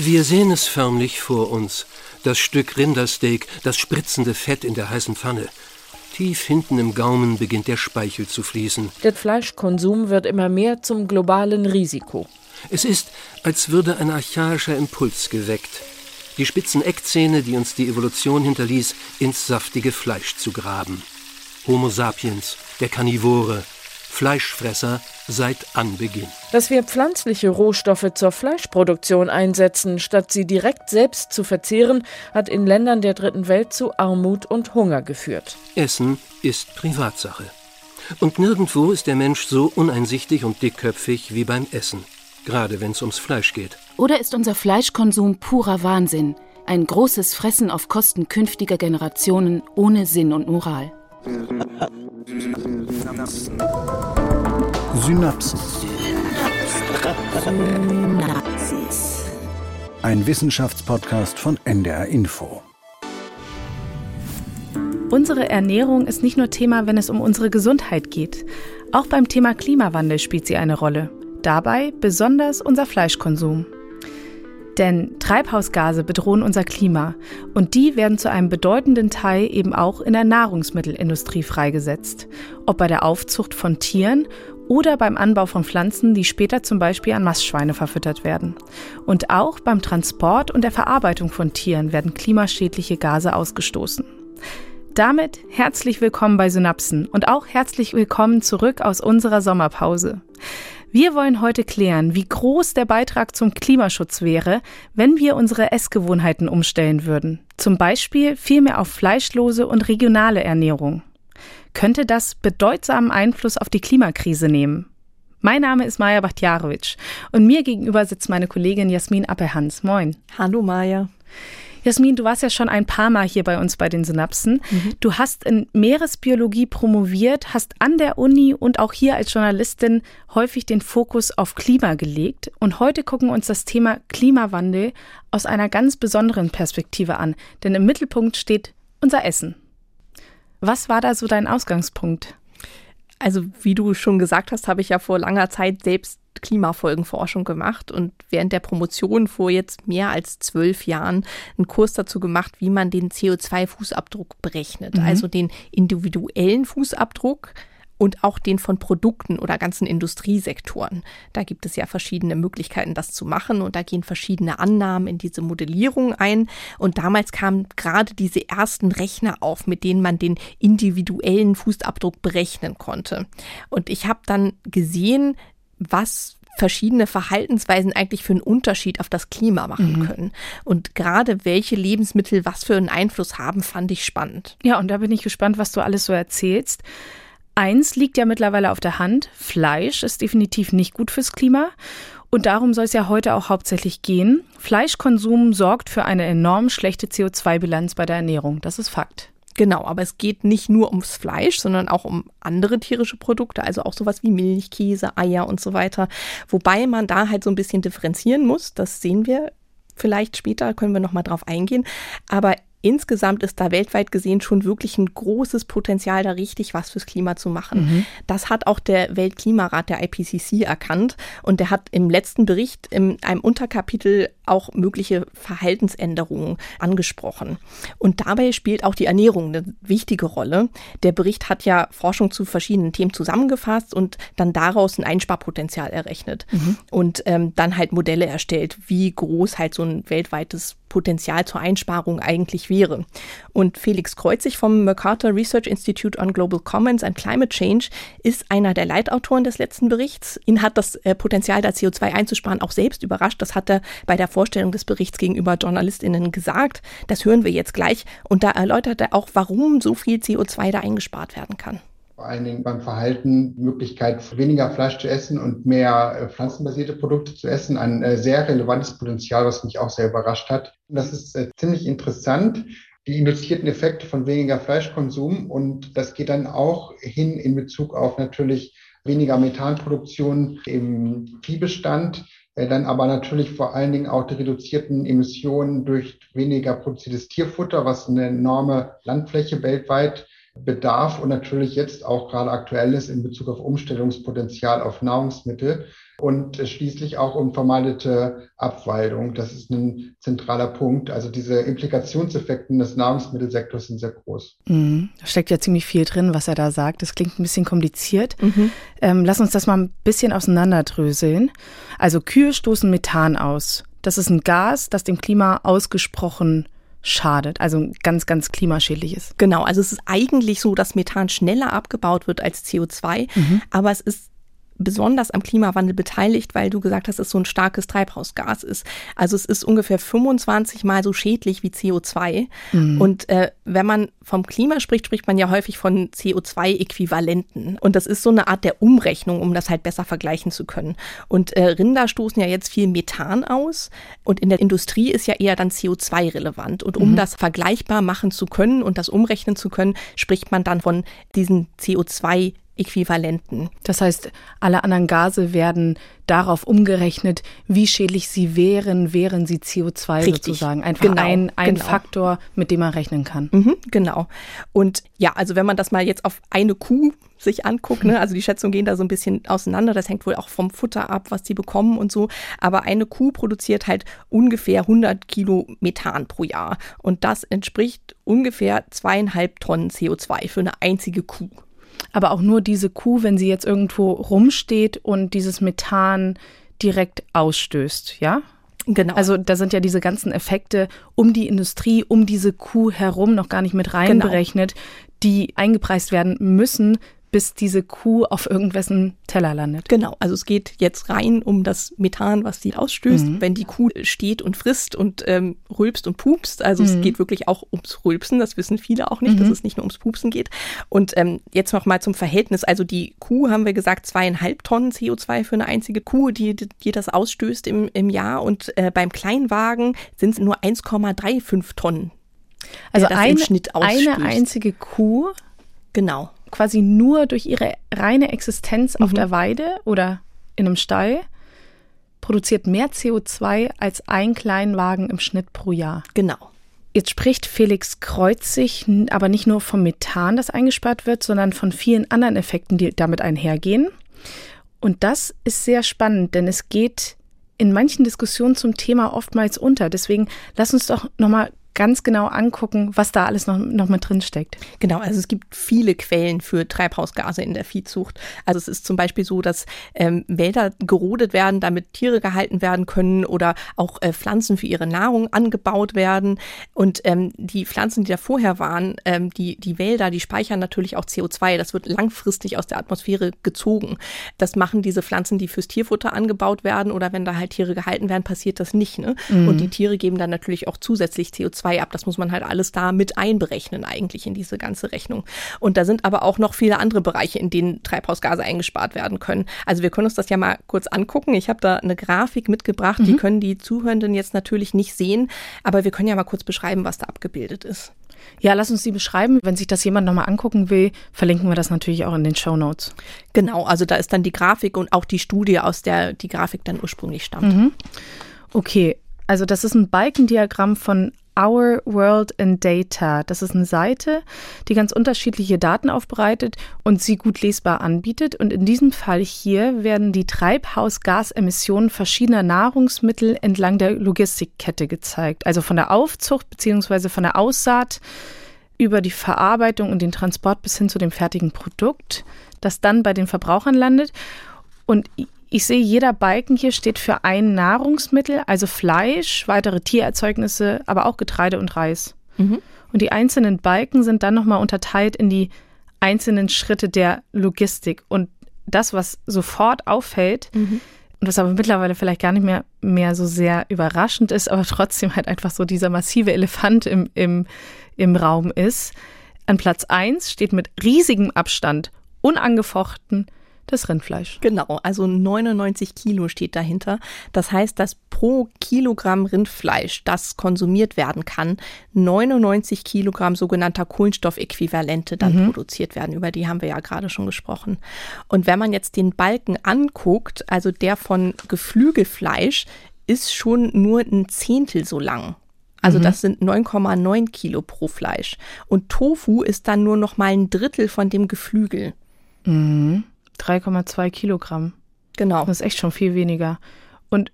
Wir sehen es förmlich vor uns. Das Stück Rindersteak, das spritzende Fett in der heißen Pfanne. Tief hinten im Gaumen beginnt der Speichel zu fließen. Der Fleischkonsum wird immer mehr zum globalen Risiko. Es ist, als würde ein archaischer Impuls geweckt. Die spitzen Eckzähne, die uns die Evolution hinterließ, ins saftige Fleisch zu graben. Homo sapiens, der Karnivore, Fleischfresser seit Anbeginn. Dass wir pflanzliche Rohstoffe zur Fleischproduktion einsetzen, statt sie direkt selbst zu verzehren, hat in Ländern der dritten Welt zu Armut und Hunger geführt. Essen ist Privatsache. Und nirgendwo ist der Mensch so uneinsichtig und dickköpfig wie beim Essen, gerade wenn es ums Fleisch geht. Oder ist unser Fleischkonsum purer Wahnsinn, ein großes Fressen auf Kosten künftiger Generationen ohne Sinn und Moral? Synapsen. Ein Wissenschaftspodcast von NDR Info. Unsere Ernährung ist nicht nur Thema, wenn es um unsere Gesundheit geht. Auch beim Thema Klimawandel spielt sie eine Rolle. Dabei besonders unser Fleischkonsum. Denn Treibhausgase bedrohen unser Klima und die werden zu einem bedeutenden Teil eben auch in der Nahrungsmittelindustrie freigesetzt, ob bei der Aufzucht von Tieren oder beim Anbau von Pflanzen, die später zum Beispiel an Mastschweine verfüttert werden. Und auch beim Transport und der Verarbeitung von Tieren werden klimaschädliche Gase ausgestoßen. Damit herzlich willkommen bei Synapsen und auch herzlich willkommen zurück aus unserer Sommerpause. Wir wollen heute klären, wie groß der Beitrag zum Klimaschutz wäre, wenn wir unsere Essgewohnheiten umstellen würden. Zum Beispiel viel mehr auf fleischlose und regionale Ernährung. Könnte das bedeutsamen Einfluss auf die Klimakrise nehmen? Mein Name ist Maja Bachtjarowitsch und mir gegenüber sitzt meine Kollegin Jasmin Appelhans. Moin. Hallo Maja. Jasmin, du warst ja schon ein paar Mal hier bei uns bei den Synapsen. Mhm. Du hast in Meeresbiologie promoviert, hast an der Uni und auch hier als Journalistin häufig den Fokus auf Klima gelegt. Und heute gucken wir uns das Thema Klimawandel aus einer ganz besonderen Perspektive an. Denn im Mittelpunkt steht unser Essen. Was war da so dein Ausgangspunkt? Also, wie du schon gesagt hast, habe ich ja vor langer Zeit selbst Klimafolgenforschung gemacht und während der Promotion vor jetzt mehr als zwölf Jahren einen Kurs dazu gemacht, wie man den CO2-Fußabdruck berechnet. Mhm. Also den individuellen Fußabdruck und auch den von Produkten oder ganzen Industriesektoren. Da gibt es ja verschiedene Möglichkeiten, das zu machen und da gehen verschiedene Annahmen in diese Modellierung ein. Und damals kamen gerade diese ersten Rechner auf, mit denen man den individuellen Fußabdruck berechnen konnte. Und ich habe dann gesehen, was verschiedene Verhaltensweisen eigentlich für einen Unterschied auf das Klima machen mhm. können. Und gerade welche Lebensmittel was für einen Einfluss haben, fand ich spannend. Ja, und da bin ich gespannt, was du alles so erzählst. Eins liegt ja mittlerweile auf der Hand. Fleisch ist definitiv nicht gut fürs Klima. Und darum soll es ja heute auch hauptsächlich gehen. Fleischkonsum sorgt für eine enorm schlechte CO2-Bilanz bei der Ernährung. Das ist Fakt. Genau, aber es geht nicht nur ums Fleisch, sondern auch um andere tierische Produkte, also auch sowas wie Milch, Käse, Eier und so weiter. Wobei man da halt so ein bisschen differenzieren muss. Das sehen wir vielleicht später, können wir nochmal drauf eingehen. Aber insgesamt ist da weltweit gesehen schon wirklich ein großes Potenzial, da richtig was fürs Klima zu machen. Mhm. Das hat auch der Weltklimarat der IPCC erkannt und der hat im letzten Bericht in einem Unterkapitel auch mögliche Verhaltensänderungen angesprochen. Und dabei spielt auch die Ernährung eine wichtige Rolle. Der Bericht hat ja Forschung zu verschiedenen Themen zusammengefasst und dann daraus ein Einsparpotenzial errechnet mhm. und ähm, dann halt Modelle erstellt, wie groß halt so ein weltweites Potenzial zur Einsparung eigentlich wäre. Und Felix Kreuzig vom MacArthur Research Institute on Global Commons and Climate Change ist einer der Leitautoren des letzten Berichts. Ihn hat das äh, Potenzial, da CO2 einzusparen, auch selbst überrascht. Das hat er bei der Vorstellung des Berichts gegenüber JournalistInnen gesagt. Das hören wir jetzt gleich. Und da erläutert er auch, warum so viel CO2 da eingespart werden kann vor allen Dingen beim Verhalten Möglichkeit, weniger Fleisch zu essen und mehr äh, pflanzenbasierte Produkte zu essen. Ein äh, sehr relevantes Potenzial, was mich auch sehr überrascht hat. Und das ist äh, ziemlich interessant, die induzierten Effekte von weniger Fleischkonsum. Und das geht dann auch hin in Bezug auf natürlich weniger Methanproduktion im Viehbestand, dann aber natürlich vor allen Dingen auch die reduzierten Emissionen durch weniger produziertes Tierfutter, was eine enorme Landfläche weltweit bedarf und natürlich jetzt auch gerade aktuell ist in Bezug auf Umstellungspotenzial auf Nahrungsmittel. und schließlich auch um vermeidete Abwaldung. Das ist ein zentraler Punkt. Also diese Implikationseffekte des Nahrungsmittelsektors sind sehr groß. Mhm. Da steckt ja ziemlich viel drin, was er da sagt. Das klingt ein bisschen kompliziert. Mhm. Ähm, lass uns das mal ein bisschen auseinanderdröseln. Also Kühe stoßen Methan aus. Das ist ein Gas, das dem Klima ausgesprochen schadet, also ganz, ganz klimaschädlich ist. Genau, also es ist eigentlich so, dass Methan schneller abgebaut wird als CO2, mhm. aber es ist besonders am Klimawandel beteiligt, weil du gesagt hast, dass es so ein starkes Treibhausgas ist. Also es ist ungefähr 25 mal so schädlich wie CO2. Mhm. Und äh, wenn man vom Klima spricht, spricht man ja häufig von CO2-Äquivalenten. Und das ist so eine Art der Umrechnung, um das halt besser vergleichen zu können. Und äh, Rinder stoßen ja jetzt viel Methan aus. Und in der Industrie ist ja eher dann CO2 relevant. Und um mhm. das vergleichbar machen zu können und das umrechnen zu können, spricht man dann von diesen CO2 Äquivalenten. Das heißt, alle anderen Gase werden darauf umgerechnet, wie schädlich sie wären, wären sie CO2 Richtig. sozusagen. Einfach genau, ein, ein genau. Faktor, mit dem man rechnen kann. Mhm, genau. Und ja, also wenn man das mal jetzt auf eine Kuh sich anguckt, ne, also die Schätzungen gehen da so ein bisschen auseinander, das hängt wohl auch vom Futter ab, was die bekommen und so, aber eine Kuh produziert halt ungefähr 100 Kilo Methan pro Jahr und das entspricht ungefähr zweieinhalb Tonnen CO2 für eine einzige Kuh aber auch nur diese Kuh, wenn sie jetzt irgendwo rumsteht und dieses Methan direkt ausstößt, ja? Genau. Also da sind ja diese ganzen Effekte um die Industrie, um diese Kuh herum noch gar nicht mit reinberechnet, genau. die eingepreist werden müssen, bis diese Kuh auf irgendwessen Teller landet. Genau, also es geht jetzt rein um das Methan, was sie ausstößt, mhm. wenn die Kuh steht und frisst und ähm, rülpst und pupst. Also mhm. es geht wirklich auch ums Rülpsen, das wissen viele auch nicht, mhm. dass es nicht nur ums Pupsen geht. Und ähm, jetzt nochmal zum Verhältnis, also die Kuh, haben wir gesagt, zweieinhalb Tonnen CO2 für eine einzige Kuh, die, die das ausstößt im, im Jahr. Und äh, beim Kleinwagen sind es nur 1,35 Tonnen. Also eine, eine einzige Kuh Genau quasi nur durch ihre reine Existenz mhm. auf der Weide oder in einem Stall produziert mehr CO2 als ein Kleinwagen im Schnitt pro Jahr. Genau. Jetzt spricht Felix Kreuzig aber nicht nur vom Methan, das eingespart wird, sondern von vielen anderen Effekten, die damit einhergehen. Und das ist sehr spannend, denn es geht in manchen Diskussionen zum Thema oftmals unter. Deswegen lass uns doch nochmal ganz genau angucken, was da alles noch, noch mit drin steckt. Genau, also es gibt viele Quellen für Treibhausgase in der Viehzucht. Also es ist zum Beispiel so, dass ähm, Wälder gerodet werden, damit Tiere gehalten werden können oder auch äh, Pflanzen für ihre Nahrung angebaut werden. Und ähm, die Pflanzen, die da vorher waren, ähm, die, die Wälder, die speichern natürlich auch CO2. Das wird langfristig aus der Atmosphäre gezogen. Das machen diese Pflanzen, die fürs Tierfutter angebaut werden oder wenn da halt Tiere gehalten werden, passiert das nicht. Ne? Mhm. Und die Tiere geben dann natürlich auch zusätzlich CO2 ab. Das muss man halt alles da mit einberechnen eigentlich in diese ganze Rechnung. Und da sind aber auch noch viele andere Bereiche, in denen Treibhausgase eingespart werden können. Also wir können uns das ja mal kurz angucken. Ich habe da eine Grafik mitgebracht, mhm. die können die Zuhörenden jetzt natürlich nicht sehen, aber wir können ja mal kurz beschreiben, was da abgebildet ist. Ja, lass uns die beschreiben. Wenn sich das jemand nochmal angucken will, verlinken wir das natürlich auch in den Show Notes. Genau, also da ist dann die Grafik und auch die Studie, aus der die Grafik dann ursprünglich stammt. Mhm. Okay, also das ist ein Balkendiagramm von Our World in Data. Das ist eine Seite, die ganz unterschiedliche Daten aufbereitet und sie gut lesbar anbietet. Und in diesem Fall hier werden die Treibhausgasemissionen verschiedener Nahrungsmittel entlang der Logistikkette gezeigt. Also von der Aufzucht bzw. von der Aussaat über die Verarbeitung und den Transport bis hin zu dem fertigen Produkt, das dann bei den Verbrauchern landet. Und ich sehe, jeder Balken hier steht für ein Nahrungsmittel, also Fleisch, weitere Tiererzeugnisse, aber auch Getreide und Reis. Mhm. Und die einzelnen Balken sind dann nochmal unterteilt in die einzelnen Schritte der Logistik. Und das, was sofort auffällt, mhm. und was aber mittlerweile vielleicht gar nicht mehr, mehr so sehr überraschend ist, aber trotzdem halt einfach so dieser massive Elefant im, im, im Raum ist, an Platz 1 steht mit riesigem Abstand unangefochten das Rindfleisch. Genau, also 99 Kilo steht dahinter. Das heißt, dass pro Kilogramm Rindfleisch, das konsumiert werden kann, 99 Kilogramm sogenannter Kohlenstoffäquivalente dann mhm. produziert werden. Über die haben wir ja gerade schon gesprochen. Und wenn man jetzt den Balken anguckt, also der von Geflügelfleisch, ist schon nur ein Zehntel so lang. Also mhm. das sind 9,9 Kilo pro Fleisch. Und Tofu ist dann nur noch mal ein Drittel von dem Geflügel. Mhm. 3,2 Kilogramm. Genau. Das ist echt schon viel weniger. Und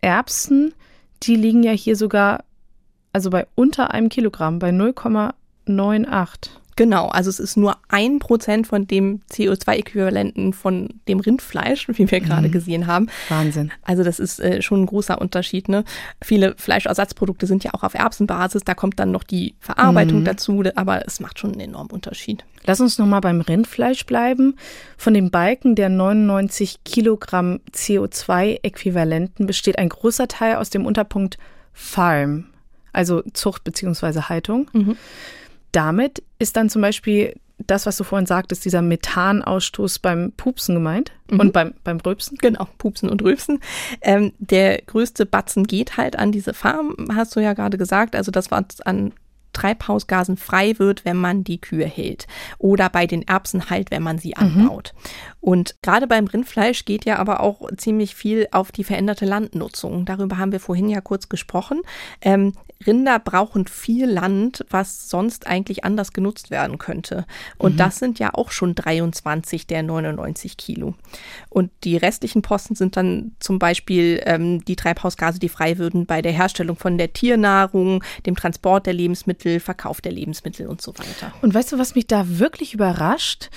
Erbsen, die liegen ja hier sogar, also bei unter einem Kilogramm, bei 0,98. Genau, also es ist nur ein Prozent von dem CO2-Äquivalenten von dem Rindfleisch, wie wir gerade mhm. gesehen haben. Wahnsinn. Also das ist äh, schon ein großer Unterschied. Ne? Viele Fleischersatzprodukte sind ja auch auf Erbsenbasis, da kommt dann noch die Verarbeitung mhm. dazu, aber es macht schon einen enormen Unterschied. Lass uns nochmal beim Rindfleisch bleiben. Von dem Balken der 99 Kilogramm CO2-Äquivalenten besteht ein großer Teil aus dem Unterpunkt Farm, also Zucht bzw. Haltung. Mhm. Damit ist dann zum Beispiel das, was du vorhin sagtest, dieser Methanausstoß beim Pupsen gemeint mhm. und beim, beim Rülpsen? Genau, Pupsen und Rülpsen. Ähm, der größte Batzen geht halt an diese Farm, hast du ja gerade gesagt. Also das, was an Treibhausgasen frei wird, wenn man die Kühe hält. Oder bei den Erbsen halt, wenn man sie mhm. anbaut. Mhm. Und gerade beim Rindfleisch geht ja aber auch ziemlich viel auf die veränderte Landnutzung. Darüber haben wir vorhin ja kurz gesprochen. Ähm, Rinder brauchen viel Land, was sonst eigentlich anders genutzt werden könnte. Und mhm. das sind ja auch schon 23 der 99 Kilo. Und die restlichen Posten sind dann zum Beispiel ähm, die Treibhausgase, die frei würden bei der Herstellung von der Tiernahrung, dem Transport der Lebensmittel, Verkauf der Lebensmittel und so weiter. Und weißt du, was mich da wirklich überrascht?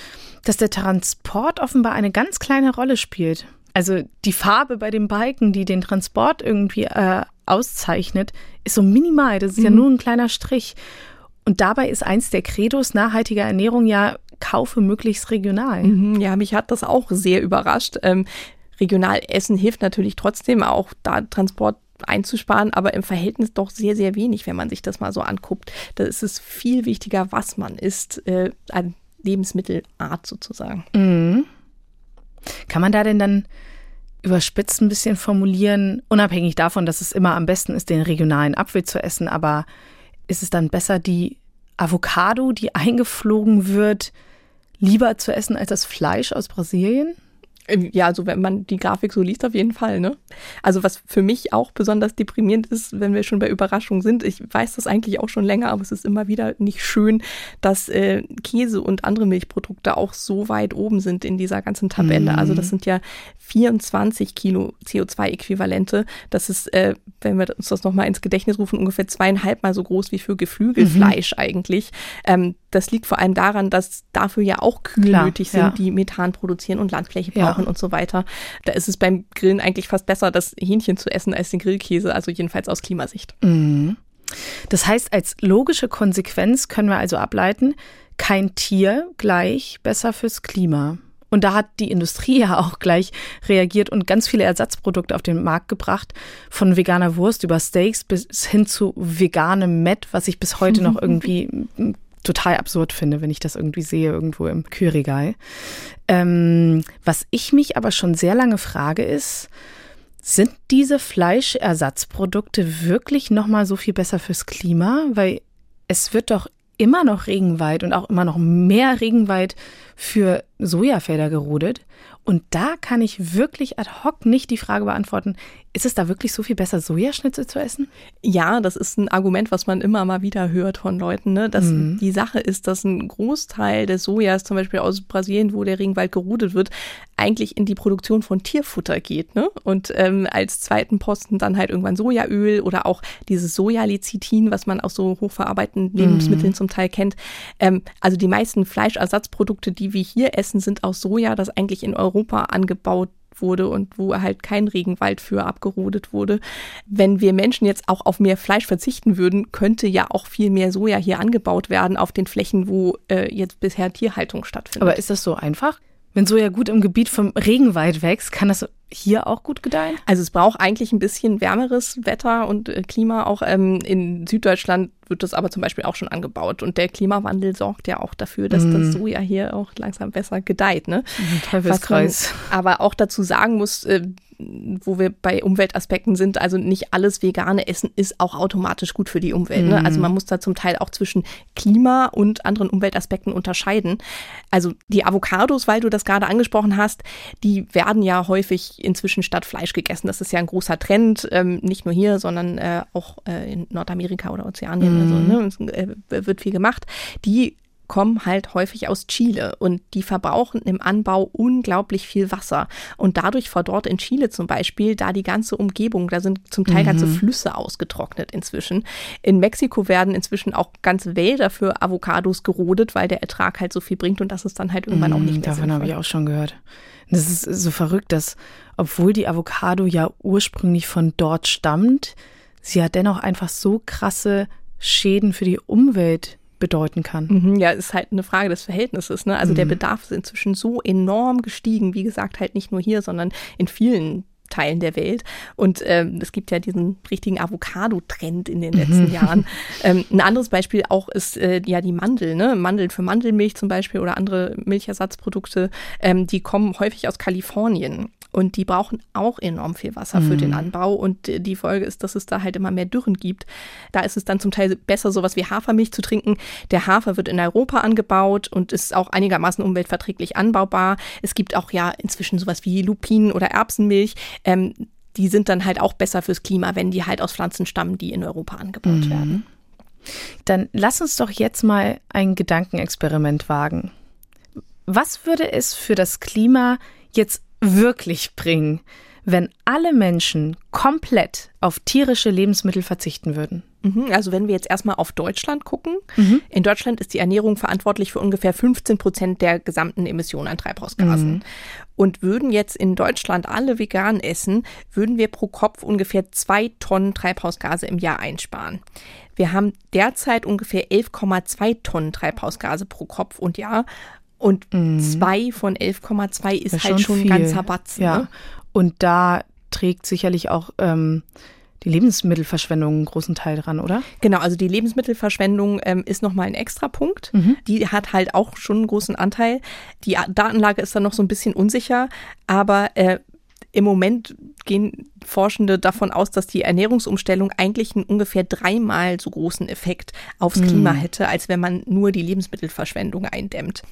Dass der Transport offenbar eine ganz kleine Rolle spielt. Also die Farbe bei dem Balken, die den Transport irgendwie äh, auszeichnet, ist so minimal. Das ist mhm. ja nur ein kleiner Strich. Und dabei ist eins der Credos nachhaltiger Ernährung ja, kaufe möglichst regional. Mhm, ja, mich hat das auch sehr überrascht. Ähm, regional essen hilft natürlich trotzdem auch, da Transport einzusparen, aber im Verhältnis doch sehr, sehr wenig, wenn man sich das mal so anguckt. Da ist es viel wichtiger, was man isst, äh, an Lebensmittelart sozusagen. Mhm. Kann man da denn dann überspitzt ein bisschen formulieren, unabhängig davon, dass es immer am besten ist, den regionalen Apfel zu essen, aber ist es dann besser, die Avocado, die eingeflogen wird, lieber zu essen als das Fleisch aus Brasilien? Ja, also wenn man die Grafik so liest, auf jeden Fall. Ne? Also was für mich auch besonders deprimierend ist, wenn wir schon bei Überraschungen sind, ich weiß das eigentlich auch schon länger, aber es ist immer wieder nicht schön, dass äh, Käse und andere Milchprodukte auch so weit oben sind in dieser ganzen Tabelle. Mhm. Also das sind ja 24 Kilo CO2-Äquivalente. Das ist, äh, wenn wir uns das nochmal ins Gedächtnis rufen, ungefähr zweieinhalb Mal so groß wie für Geflügelfleisch mhm. eigentlich. Ähm, das liegt vor allem daran, dass dafür ja auch Kühe Klar, nötig sind, ja. die Methan produzieren und Landfläche brauchen ja. Und so weiter. Da ist es beim Grillen eigentlich fast besser, das Hähnchen zu essen als den Grillkäse, also jedenfalls aus Klimasicht. Mhm. Das heißt, als logische Konsequenz können wir also ableiten, kein Tier gleich besser fürs Klima. Und da hat die Industrie ja auch gleich reagiert und ganz viele Ersatzprodukte auf den Markt gebracht. Von veganer Wurst über Steaks bis hin zu veganem Met, was ich bis heute noch irgendwie total absurd finde, wenn ich das irgendwie sehe irgendwo im Kühlregal. Ähm, was ich mich aber schon sehr lange frage ist, sind diese Fleischersatzprodukte wirklich noch mal so viel besser fürs Klima? Weil es wird doch immer noch Regenwald und auch immer noch mehr Regenwald für Sojafelder gerodet. Und da kann ich wirklich ad hoc nicht die Frage beantworten, ist es da wirklich so viel besser, Sojaschnitzel zu essen? Ja, das ist ein Argument, was man immer mal wieder hört von Leuten. Ne? Dass mhm. Die Sache ist, dass ein Großteil des Sojas, zum Beispiel aus Brasilien, wo der Regenwald gerodet wird, eigentlich in die Produktion von Tierfutter geht. Ne? Und ähm, als zweiten Posten dann halt irgendwann Sojaöl oder auch dieses Sojalecithin, was man aus so hochverarbeitenden mhm. Lebensmitteln mhm. zum Teil kennt. Ähm, also die meisten Fleischersatzprodukte, die wir hier essen, sind aus Soja, das eigentlich in Europa angebaut wurde und wo halt kein Regenwald für abgerodet wurde. Wenn wir Menschen jetzt auch auf mehr Fleisch verzichten würden, könnte ja auch viel mehr Soja hier angebaut werden auf den Flächen, wo äh, jetzt bisher Tierhaltung stattfindet. Aber ist das so einfach? Wenn Soja gut im Gebiet vom Regenwald wächst, kann das hier auch gut gedeihen? Also es braucht eigentlich ein bisschen wärmeres Wetter und äh, Klima. Auch ähm, in Süddeutschland wird das aber zum Beispiel auch schon angebaut. Und der Klimawandel sorgt ja auch dafür, dass mm. das Soja hier auch langsam besser gedeiht. Ne? Teufelskreis. Was man aber auch dazu sagen muss, äh, wo wir bei Umweltaspekten sind, also nicht alles vegane Essen ist auch automatisch gut für die Umwelt. Ne? Also man muss da zum Teil auch zwischen Klima und anderen Umweltaspekten unterscheiden. Also die Avocados, weil du das gerade angesprochen hast, die werden ja häufig inzwischen statt Fleisch gegessen. Das ist ja ein großer Trend, ähm, nicht nur hier, sondern äh, auch äh, in Nordamerika oder Ozeanien. Also, mhm. Also ne, es, äh, wird viel gemacht. Die kommen halt häufig aus Chile und die verbrauchen im Anbau unglaublich viel Wasser. Und dadurch verdorrt in Chile zum Beispiel da die ganze Umgebung, da sind zum Teil mhm. ganze Flüsse ausgetrocknet inzwischen. In Mexiko werden inzwischen auch ganze Wälder für Avocados gerodet, weil der Ertrag halt so viel bringt und das ist dann halt irgendwann mhm, auch nicht mehr Davon habe ich auch schon gehört. Das ist so verrückt, dass obwohl die Avocado ja ursprünglich von dort stammt, sie ja dennoch einfach so krasse Schäden für die Umwelt bedeuten kann. Mhm, ja, ist halt eine Frage des Verhältnisses. Ne? Also mhm. der Bedarf ist inzwischen so enorm gestiegen, wie gesagt, halt nicht nur hier, sondern in vielen Teilen der Welt. Und ähm, es gibt ja diesen richtigen Avocado-Trend in den letzten mhm. Jahren. Ähm, ein anderes Beispiel auch ist äh, ja die Mandel, ne? Mandeln für Mandelmilch zum Beispiel oder andere Milchersatzprodukte, ähm, die kommen häufig aus Kalifornien. Und die brauchen auch enorm viel Wasser mhm. für den mhm. Anbau. Und die Folge ist, dass es da halt immer mehr Dürren gibt. Da ist es dann zum Teil besser, sowas wie Hafermilch zu trinken. Der Hafer wird in Europa angebaut und ist auch einigermaßen umweltverträglich anbaubar. Es gibt auch ja inzwischen sowas wie Lupinen oder Erbsenmilch. Ähm, die sind dann halt auch besser fürs Klima, wenn die halt aus Pflanzen stammen, die in Europa angebaut mhm. werden. Dann lass uns doch jetzt mal ein Gedankenexperiment wagen. Was würde es für das Klima jetzt wirklich bringen, wenn alle Menschen komplett auf tierische Lebensmittel verzichten würden? Mhm, also wenn wir jetzt erstmal auf Deutschland gucken, mhm. in Deutschland ist die Ernährung verantwortlich für ungefähr 15 Prozent der gesamten Emissionen an Treibhausgasen. Mhm. Und würden jetzt in Deutschland alle vegan essen, würden wir pro Kopf ungefähr zwei Tonnen Treibhausgase im Jahr einsparen. Wir haben derzeit ungefähr 11,2 Tonnen Treibhausgase pro Kopf und Jahr. Und mhm. zwei von 11,2 ist halt schon ein ganzer Batzen. Ja. Ne? Und da trägt sicherlich auch ähm, die Lebensmittelverschwendung einen großen Teil dran, oder? Genau, also die Lebensmittelverschwendung ähm, ist nochmal ein extra Punkt. Mhm. Die hat halt auch schon einen großen Anteil. Die Datenlage ist dann noch so ein bisschen unsicher, aber äh, im Moment gehen Forschende davon aus, dass die Ernährungsumstellung eigentlich einen ungefähr dreimal so großen Effekt aufs Klima mhm. hätte, als wenn man nur die Lebensmittelverschwendung eindämmt.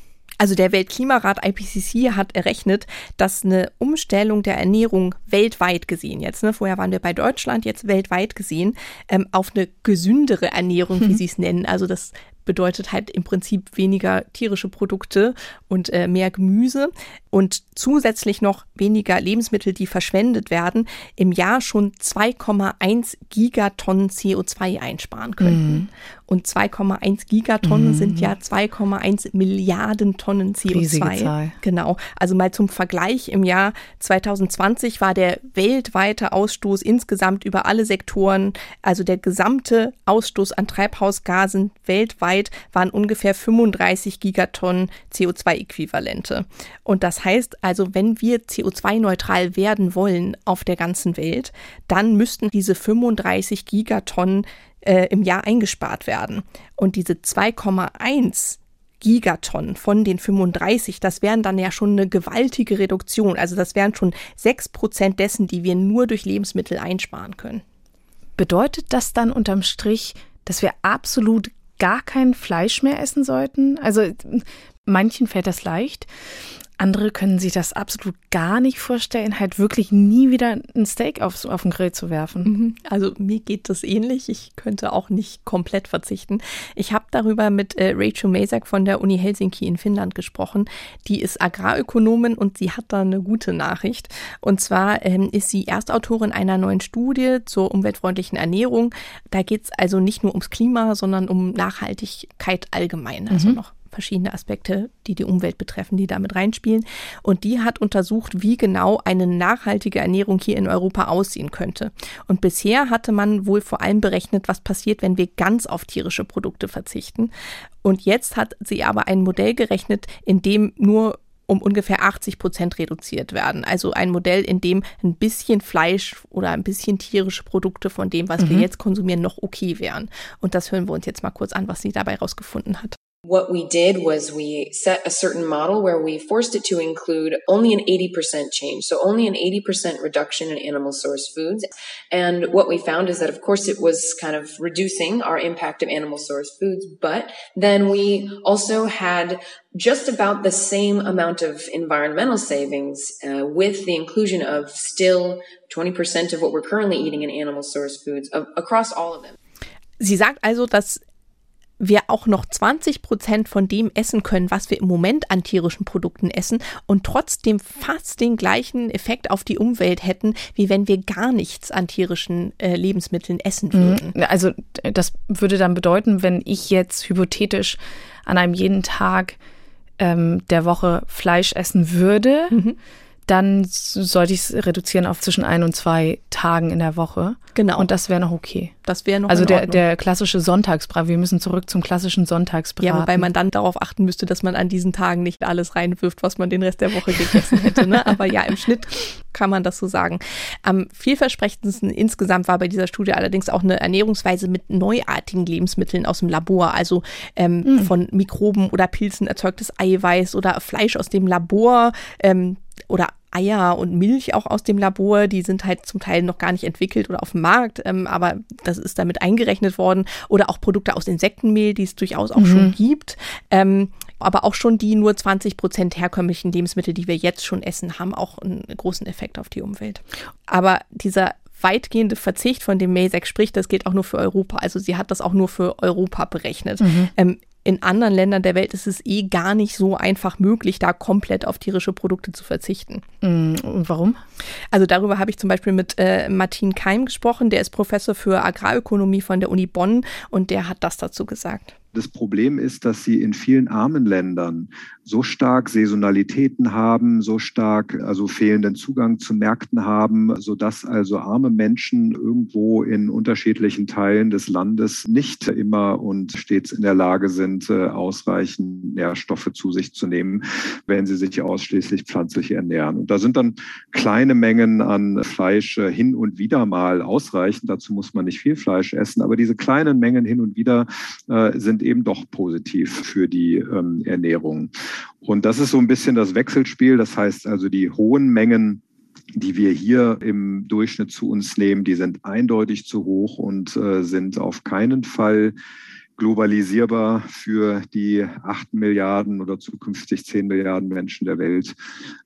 Also der Weltklimarat IPCC hat errechnet, dass eine Umstellung der Ernährung weltweit gesehen jetzt, ne, vorher waren wir bei Deutschland, jetzt weltweit gesehen, ähm, auf eine gesündere Ernährung, wie hm. sie es nennen. Also das bedeutet halt im Prinzip weniger tierische Produkte und äh, mehr Gemüse und zusätzlich noch weniger Lebensmittel, die verschwendet werden, im Jahr schon 2,1 Gigatonnen CO2 einsparen könnten. Mhm. Und 2,1 Gigatonnen mhm. sind ja 2,1 Milliarden Tonnen CO2. Genau. Also mal zum Vergleich, im Jahr 2020 war der weltweite Ausstoß insgesamt über alle Sektoren, also der gesamte Ausstoß an Treibhausgasen weltweit waren ungefähr 35 Gigatonnen CO2-Äquivalente. Und das heißt also, wenn wir CO2-neutral werden wollen auf der ganzen Welt, dann müssten diese 35 Gigatonnen äh, im Jahr eingespart werden. Und diese 2,1 Gigatonnen von den 35, das wären dann ja schon eine gewaltige Reduktion. Also das wären schon 6 Prozent dessen, die wir nur durch Lebensmittel einsparen können. Bedeutet das dann unterm Strich, dass wir absolut gar kein Fleisch mehr essen sollten? Also manchen fällt das leicht. Andere können sich das absolut gar nicht vorstellen, halt wirklich nie wieder ein Steak auf, auf den Grill zu werfen. Mhm. Also mir geht das ähnlich. Ich könnte auch nicht komplett verzichten. Ich habe darüber mit äh, Rachel Masak von der Uni Helsinki in Finnland gesprochen. Die ist Agrarökonomin und sie hat da eine gute Nachricht. Und zwar ähm, ist sie Erstautorin einer neuen Studie zur umweltfreundlichen Ernährung. Da geht es also nicht nur ums Klima, sondern um Nachhaltigkeit allgemein. Also mhm. noch verschiedene Aspekte, die die Umwelt betreffen, die damit reinspielen. Und die hat untersucht, wie genau eine nachhaltige Ernährung hier in Europa aussehen könnte. Und bisher hatte man wohl vor allem berechnet, was passiert, wenn wir ganz auf tierische Produkte verzichten. Und jetzt hat sie aber ein Modell gerechnet, in dem nur um ungefähr 80 Prozent reduziert werden. Also ein Modell, in dem ein bisschen Fleisch oder ein bisschen tierische Produkte von dem, was mhm. wir jetzt konsumieren, noch okay wären. Und das hören wir uns jetzt mal kurz an, was sie dabei rausgefunden hat. What we did was we set a certain model where we forced it to include only an 80% change. So only an 80% reduction in animal source foods. And what we found is that of course it was kind of reducing our impact of animal source foods, but then we also had just about the same amount of environmental savings uh, with the inclusion of still 20% of what we're currently eating in animal source foods of, across all of them. Sie sagt also, dass wir auch noch 20 Prozent von dem essen können, was wir im Moment an tierischen Produkten essen und trotzdem fast den gleichen Effekt auf die Umwelt hätten, wie wenn wir gar nichts an tierischen äh, Lebensmitteln essen mhm. würden. Also das würde dann bedeuten, wenn ich jetzt hypothetisch an einem jeden Tag ähm, der Woche Fleisch essen würde, mhm dann sollte ich es reduzieren auf zwischen ein und zwei Tagen in der Woche. Genau. Und das wäre noch okay. Das wäre noch Also der, der klassische Sonntagsbraten. Wir müssen zurück zum klassischen Sonntagsbraten. Ja, wobei man dann darauf achten müsste, dass man an diesen Tagen nicht alles reinwirft, was man den Rest der Woche gegessen hätte. Ne? Aber ja, im Schnitt kann man das so sagen. Am vielversprechendsten insgesamt war bei dieser Studie allerdings auch eine Ernährungsweise mit neuartigen Lebensmitteln aus dem Labor, also ähm, mhm. von Mikroben oder Pilzen erzeugtes Eiweiß oder Fleisch aus dem Labor. Ähm, oder Eier und Milch auch aus dem Labor, die sind halt zum Teil noch gar nicht entwickelt oder auf dem Markt, ähm, aber das ist damit eingerechnet worden. Oder auch Produkte aus Insektenmehl, die es durchaus auch mhm. schon gibt. Ähm, aber auch schon die nur 20 Prozent herkömmlichen Lebensmittel, die wir jetzt schon essen, haben auch einen großen Effekt auf die Umwelt. Aber dieser weitgehende Verzicht, von dem Maysack spricht, das gilt auch nur für Europa. Also sie hat das auch nur für Europa berechnet. Mhm. Ähm, in anderen Ländern der Welt ist es eh gar nicht so einfach möglich, da komplett auf tierische Produkte zu verzichten. Mm, und warum? Also darüber habe ich zum Beispiel mit äh, Martin Keim gesprochen, der ist Professor für Agrarökonomie von der Uni Bonn und der hat das dazu gesagt. Das Problem ist, dass sie in vielen armen Ländern so stark Saisonalitäten haben, so stark also fehlenden Zugang zu Märkten haben, so dass also arme Menschen irgendwo in unterschiedlichen Teilen des Landes nicht immer und stets in der Lage sind, äh, ausreichend Nährstoffe zu sich zu nehmen, wenn sie sich ausschließlich pflanzlich ernähren. Und da sind dann kleine Mengen an Fleisch äh, hin und wieder mal ausreichend. Dazu muss man nicht viel Fleisch essen, aber diese kleinen Mengen hin und wieder äh, sind eben doch positiv für die ähm, Ernährung. Und das ist so ein bisschen das Wechselspiel. Das heißt also, die hohen Mengen die wir hier im Durchschnitt zu uns nehmen, die sind eindeutig zu hoch und äh, sind auf keinen Fall globalisierbar für die acht Milliarden oder zukünftig zehn Milliarden Menschen der Welt.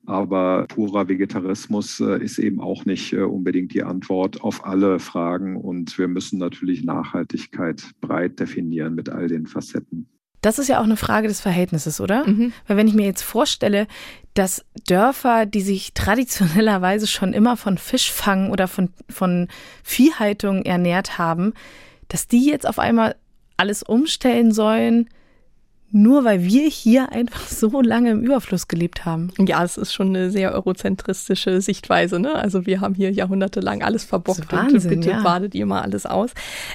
Aber purer Vegetarismus äh, ist eben auch nicht äh, unbedingt die Antwort auf alle Fragen. Und wir müssen natürlich Nachhaltigkeit breit definieren mit all den Facetten. Das ist ja auch eine Frage des Verhältnisses, oder? Mhm. Weil wenn ich mir jetzt vorstelle, dass Dörfer, die sich traditionellerweise schon immer von Fischfang oder von, von Viehhaltung ernährt haben, dass die jetzt auf einmal alles umstellen sollen, nur weil wir hier einfach so lange im Überfluss gelebt haben. Ja, es ist schon eine sehr eurozentristische Sichtweise. Ne? Also wir haben hier jahrhundertelang alles verbockt Wahnsinn, und bitte ja. badet ihr mal alles aus.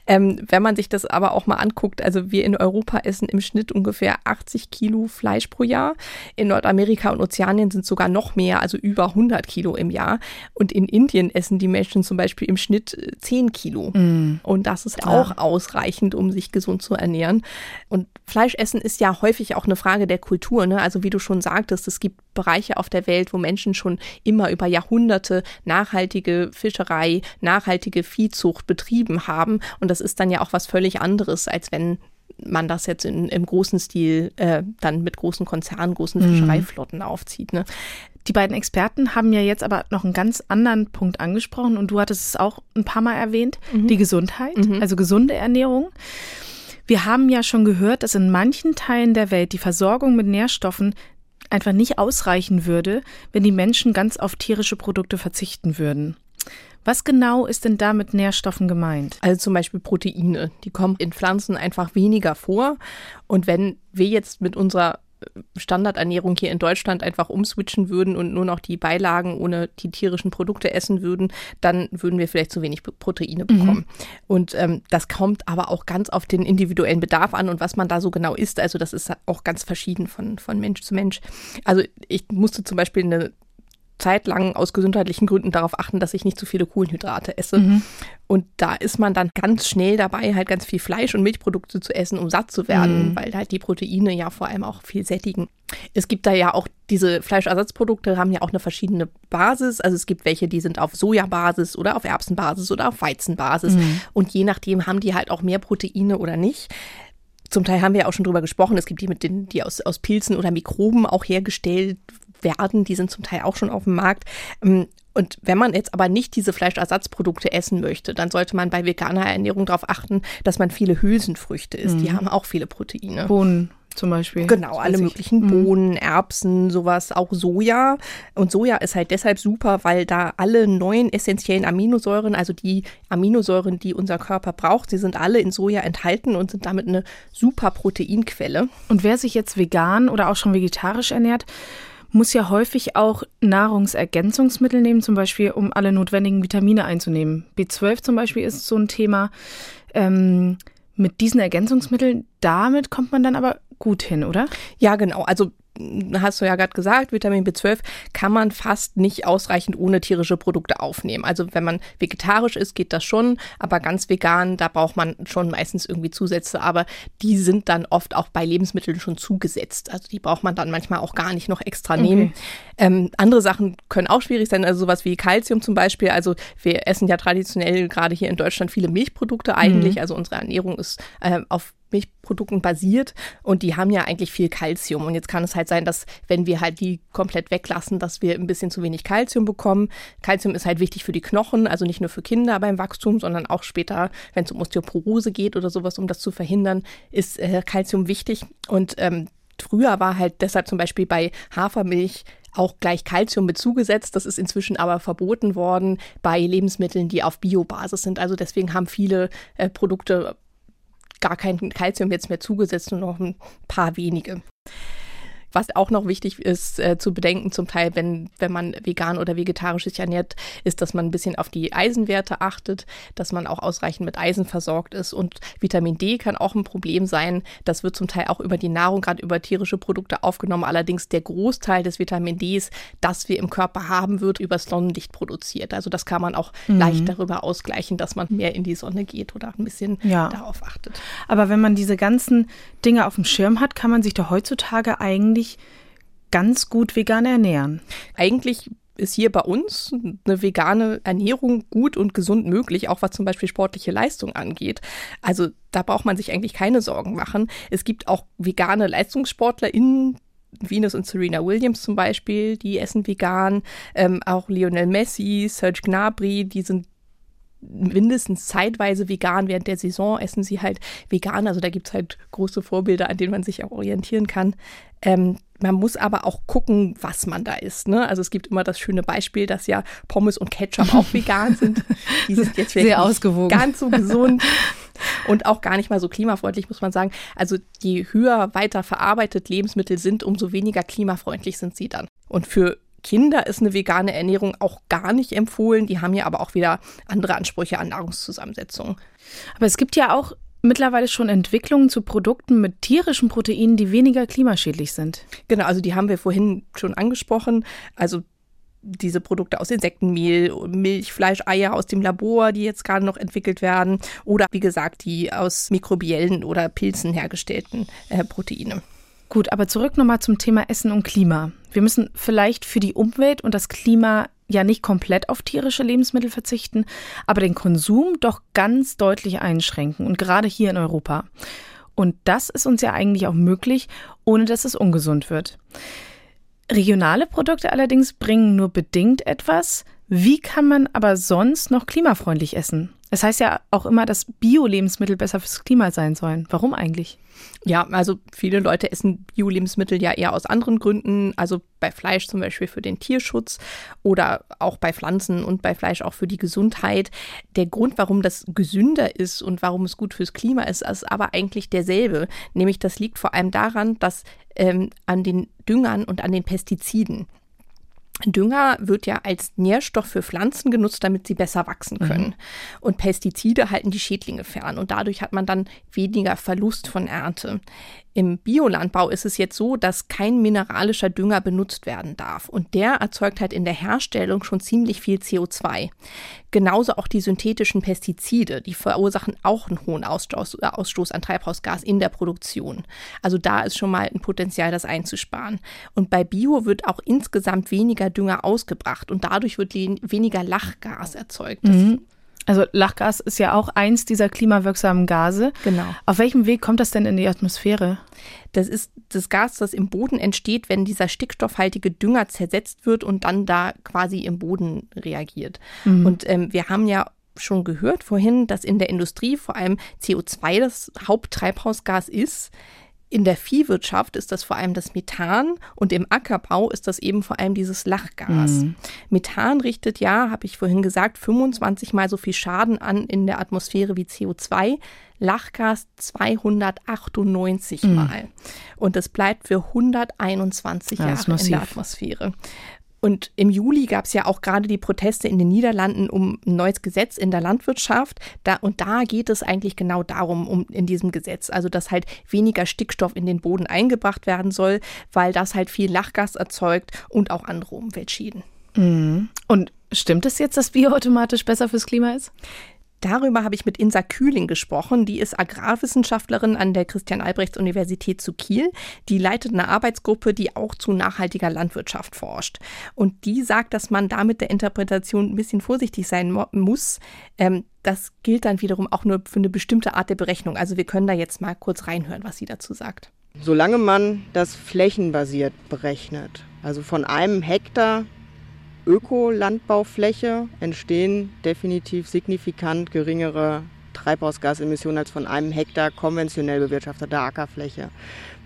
Ähm, wenn man sich das aber auch mal anguckt, also wir in Europa essen im Schnitt ungefähr 80 Kilo Fleisch pro Jahr. In Nordamerika und Ozeanien sind sogar noch mehr, also über 100 Kilo im Jahr. Und in Indien essen die Menschen zum Beispiel im Schnitt 10 äh, Kilo. Mm. Und das ist auch ja. ausreichend, um sich gesund zu ernähren. Und Fleischessen ist ja häufig auch eine Frage der Kultur. Ne? Also wie du schon sagtest, es gibt Bereiche auf der Welt, wo Menschen schon immer über Jahrhunderte nachhaltige Fischerei, nachhaltige Viehzucht betrieben haben. Und das ist dann ja auch was völlig anderes, als wenn man das jetzt in, im großen Stil äh, dann mit großen Konzernen, großen mhm. Fischereiflotten aufzieht. Ne? Die beiden Experten haben ja jetzt aber noch einen ganz anderen Punkt angesprochen und du hattest es auch ein paar Mal erwähnt, mhm. die Gesundheit, mhm. also gesunde Ernährung. Wir haben ja schon gehört, dass in manchen Teilen der Welt die Versorgung mit Nährstoffen einfach nicht ausreichen würde, wenn die Menschen ganz auf tierische Produkte verzichten würden. Was genau ist denn da mit Nährstoffen gemeint? Also zum Beispiel Proteine. Die kommen in Pflanzen einfach weniger vor. Und wenn wir jetzt mit unserer Standardernährung hier in Deutschland einfach umswitchen würden und nur noch die Beilagen ohne die tierischen Produkte essen würden, dann würden wir vielleicht zu wenig Proteine bekommen. Mhm. Und ähm, das kommt aber auch ganz auf den individuellen Bedarf an und was man da so genau isst. Also das ist auch ganz verschieden von, von Mensch zu Mensch. Also ich musste zum Beispiel eine Zeit lang aus gesundheitlichen Gründen darauf achten, dass ich nicht zu viele Kohlenhydrate esse. Mhm. Und da ist man dann ganz schnell dabei, halt ganz viel Fleisch und Milchprodukte zu essen, um satt zu werden, mhm. weil halt die Proteine ja vor allem auch viel sättigen. Es gibt da ja auch diese Fleischersatzprodukte, haben ja auch eine verschiedene Basis. Also es gibt welche, die sind auf Sojabasis oder auf Erbsenbasis oder auf Weizenbasis. Mhm. Und je nachdem haben die halt auch mehr Proteine oder nicht. Zum Teil haben wir ja auch schon drüber gesprochen. Es gibt die mit den, die aus, aus Pilzen oder Mikroben auch hergestellt werden. Die sind zum Teil auch schon auf dem Markt. Ähm, Und wenn man jetzt aber nicht diese Fleischersatzprodukte essen möchte, dann sollte man bei veganer Ernährung darauf achten, dass man viele Hülsenfrüchte isst. Mhm. Die haben auch viele Proteine. Bohnen zum Beispiel. Genau, alle möglichen mhm. Bohnen, Erbsen, sowas, auch Soja. Und Soja ist halt deshalb super, weil da alle neuen essentiellen Aminosäuren, also die Aminosäuren, die unser Körper braucht, sie sind alle in Soja enthalten und sind damit eine super Proteinquelle. Und wer sich jetzt vegan oder auch schon vegetarisch ernährt, muss ja häufig auch Nahrungsergänzungsmittel nehmen, zum Beispiel, um alle notwendigen Vitamine einzunehmen. B12 zum Beispiel ist so ein Thema. Ähm, mit diesen Ergänzungsmitteln, damit kommt man dann aber gut hin, oder? Ja, genau. Also hast du ja gerade gesagt, Vitamin B12 kann man fast nicht ausreichend ohne tierische Produkte aufnehmen. Also wenn man vegetarisch ist, geht das schon, aber ganz vegan, da braucht man schon meistens irgendwie Zusätze, aber die sind dann oft auch bei Lebensmitteln schon zugesetzt. Also die braucht man dann manchmal auch gar nicht noch extra nehmen. Okay. Ähm, andere Sachen können auch schwierig sein, also sowas wie Kalzium zum Beispiel. Also wir essen ja traditionell gerade hier in Deutschland viele Milchprodukte eigentlich. Mhm. Also unsere Ernährung ist äh, auf Milchprodukten basiert und die haben ja eigentlich viel Kalzium. Und jetzt kann es halt sein, dass wenn wir halt die komplett weglassen, dass wir ein bisschen zu wenig Kalzium bekommen. Kalzium ist halt wichtig für die Knochen, also nicht nur für Kinder beim Wachstum, sondern auch später, wenn es um Osteoporose geht oder sowas, um das zu verhindern, ist äh, Kalzium wichtig. Und ähm, früher war halt deshalb zum Beispiel bei Hafermilch auch gleich Kalzium mit zugesetzt. Das ist inzwischen aber verboten worden bei Lebensmitteln, die auf Biobasis sind. Also deswegen haben viele äh, Produkte gar kein Kalzium jetzt mehr zugesetzt, nur noch ein paar wenige. Was auch noch wichtig ist äh, zu bedenken, zum Teil, wenn, wenn man vegan oder vegetarisch sich ernährt, ist, dass man ein bisschen auf die Eisenwerte achtet, dass man auch ausreichend mit Eisen versorgt ist. Und Vitamin D kann auch ein Problem sein. Das wird zum Teil auch über die Nahrung, gerade über tierische Produkte aufgenommen. Allerdings der Großteil des Vitamin Ds, das wir im Körper haben, wird übers Sonnenlicht produziert. Also das kann man auch mhm. leicht darüber ausgleichen, dass man mehr in die Sonne geht oder ein bisschen ja. darauf achtet. Aber wenn man diese ganzen Dinge auf dem Schirm hat, kann man sich doch heutzutage eigentlich eigentlich ganz gut vegan ernähren. Eigentlich ist hier bei uns eine vegane Ernährung gut und gesund möglich, auch was zum Beispiel sportliche Leistung angeht. Also da braucht man sich eigentlich keine Sorgen machen. Es gibt auch vegane LeistungssportlerInnen, Venus und Serena Williams zum Beispiel, die essen vegan. Ähm, auch Lionel Messi, Serge Gnabry, die sind mindestens zeitweise vegan. Während der Saison essen sie halt vegan. Also da gibt es halt große Vorbilder, an denen man sich auch orientieren kann. Ähm, man muss aber auch gucken, was man da isst. Ne? Also es gibt immer das schöne Beispiel, dass ja Pommes und Ketchup auch vegan sind. Die sind jetzt sehr ausgewogen. ganz so gesund und auch gar nicht mal so klimafreundlich, muss man sagen. Also je höher weiter verarbeitet Lebensmittel sind, umso weniger klimafreundlich sind sie dann. Und für Kinder ist eine vegane Ernährung auch gar nicht empfohlen. Die haben ja aber auch wieder andere Ansprüche an Nahrungszusammensetzung. Aber es gibt ja auch mittlerweile schon Entwicklungen zu Produkten mit tierischen Proteinen, die weniger klimaschädlich sind. Genau, also die haben wir vorhin schon angesprochen. Also diese Produkte aus Insektenmehl, Milch, Fleisch, Eier aus dem Labor, die jetzt gerade noch entwickelt werden. Oder wie gesagt, die aus mikrobiellen oder Pilzen hergestellten äh, Proteine. Gut, aber zurück nochmal zum Thema Essen und Klima. Wir müssen vielleicht für die Umwelt und das Klima ja nicht komplett auf tierische Lebensmittel verzichten, aber den Konsum doch ganz deutlich einschränken und gerade hier in Europa. Und das ist uns ja eigentlich auch möglich, ohne dass es ungesund wird. Regionale Produkte allerdings bringen nur bedingt etwas. Wie kann man aber sonst noch klimafreundlich essen? Es heißt ja auch immer, dass Bio-Lebensmittel besser fürs Klima sein sollen. Warum eigentlich? Ja, also viele Leute essen Bio-Lebensmittel ja eher aus anderen Gründen. Also bei Fleisch zum Beispiel für den Tierschutz oder auch bei Pflanzen und bei Fleisch auch für die Gesundheit. Der Grund, warum das gesünder ist und warum es gut fürs Klima ist, ist aber eigentlich derselbe. Nämlich das liegt vor allem daran, dass ähm, an den Düngern und an den Pestiziden Dünger wird ja als Nährstoff für Pflanzen genutzt, damit sie besser wachsen mhm. können. Mhm. Und Pestizide halten die Schädlinge fern und dadurch hat man dann weniger Verlust von Ernte. Im Biolandbau ist es jetzt so, dass kein mineralischer Dünger benutzt werden darf. Und der erzeugt halt in der Herstellung schon ziemlich viel CO2. Genauso auch die synthetischen Pestizide, die verursachen auch einen hohen Ausstoß, äh, Ausstoß an Treibhausgas in der Produktion. Also da ist schon mal ein Potenzial, das einzusparen. Und bei Bio wird auch insgesamt weniger Dünger ausgebracht und dadurch wird weniger Lachgas erzeugt. Mhm. Also Lachgas ist ja auch eins dieser klimawirksamen Gase. Genau. Auf welchem Weg kommt das denn in die Atmosphäre? Das ist das Gas, das im Boden entsteht, wenn dieser stickstoffhaltige Dünger zersetzt wird und dann da quasi im Boden reagiert. Mhm. Und ähm, wir haben ja schon gehört vorhin, dass in der Industrie vor allem CO2 das Haupttreibhausgas ist. In der Viehwirtschaft ist das vor allem das Methan und im Ackerbau ist das eben vor allem dieses Lachgas. Mhm. Methan richtet ja, habe ich vorhin gesagt, 25 mal so viel Schaden an in der Atmosphäre wie CO2. Lachgas 298 mhm. Mal. Und das bleibt für 121 ja, Jahre in der Atmosphäre. Und im Juli gab es ja auch gerade die Proteste in den Niederlanden um ein neues Gesetz in der Landwirtschaft. Da, und da geht es eigentlich genau darum, um in diesem Gesetz. Also, dass halt weniger Stickstoff in den Boden eingebracht werden soll, weil das halt viel Lachgas erzeugt und auch andere Umweltschäden. Mhm. Und stimmt es jetzt, dass Bio automatisch besser fürs Klima ist? Darüber habe ich mit Insa Kühling gesprochen. Die ist Agrarwissenschaftlerin an der Christian-Albrechts-Universität zu Kiel. Die leitet eine Arbeitsgruppe, die auch zu nachhaltiger Landwirtschaft forscht. Und die sagt, dass man da mit der Interpretation ein bisschen vorsichtig sein muss. Ähm, das gilt dann wiederum auch nur für eine bestimmte Art der Berechnung. Also wir können da jetzt mal kurz reinhören, was sie dazu sagt. Solange man das flächenbasiert berechnet, also von einem Hektar Ökolandbaufläche entstehen definitiv signifikant geringere Treibhausgasemissionen als von einem Hektar konventionell bewirtschafteter Ackerfläche.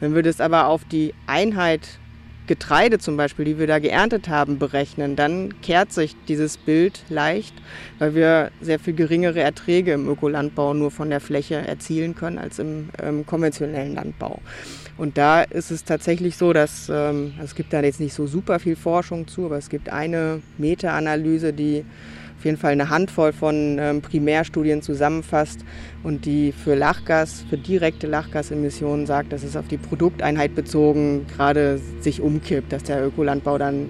Wenn wir das aber auf die Einheit Getreide zum Beispiel, die wir da geerntet haben, berechnen, dann kehrt sich dieses Bild leicht, weil wir sehr viel geringere Erträge im Ökolandbau nur von der Fläche erzielen können als im ähm, konventionellen Landbau. Und da ist es tatsächlich so, dass ähm, es gibt da jetzt nicht so super viel Forschung zu, aber es gibt eine Meta-Analyse, die auf jeden Fall eine Handvoll von ähm, Primärstudien zusammenfasst und die für Lachgas, für direkte Lachgasemissionen sagt, dass es auf die Produkteinheit bezogen gerade sich umkippt, dass der Ökolandbau dann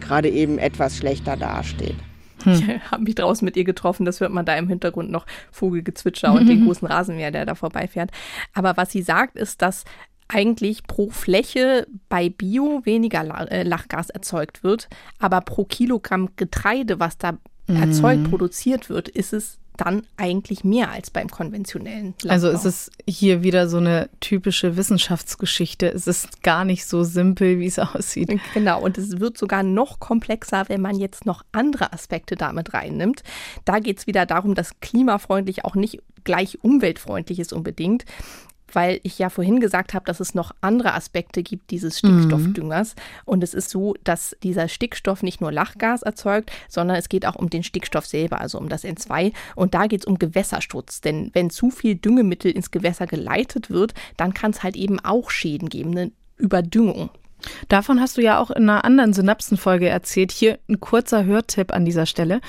gerade eben etwas schlechter dasteht. Hm. Ich habe mich draußen mit ihr getroffen, das hört man da im Hintergrund noch Vogelgezwitscher und den großen Rasenmäher, der da vorbeifährt. Aber was sie sagt, ist, dass eigentlich pro Fläche bei Bio weniger äh, Lachgas erzeugt wird, aber pro Kilogramm Getreide, was da mhm. erzeugt, produziert wird, ist es dann eigentlich mehr als beim konventionellen Landbau. Also ist es hier wieder so eine typische Wissenschaftsgeschichte. Es ist gar nicht so simpel, wie es aussieht. Genau, und es wird sogar noch komplexer, wenn man jetzt noch andere Aspekte damit reinnimmt. Da geht es wieder darum, dass klimafreundlich auch nicht gleich umweltfreundlich ist unbedingt weil ich ja vorhin gesagt habe, dass es noch andere Aspekte gibt dieses Stickstoffdüngers. Mhm. Und es ist so, dass dieser Stickstoff nicht nur Lachgas erzeugt, sondern es geht auch um den Stickstoff selber, also um das N2. Und da geht es um Gewässerschutz. Denn wenn zu viel Düngemittel ins Gewässer geleitet wird, dann kann es halt eben auch Schäden geben, eine Überdüngung. Davon hast du ja auch in einer anderen Synapsenfolge erzählt. Hier ein kurzer Hörtipp an dieser Stelle.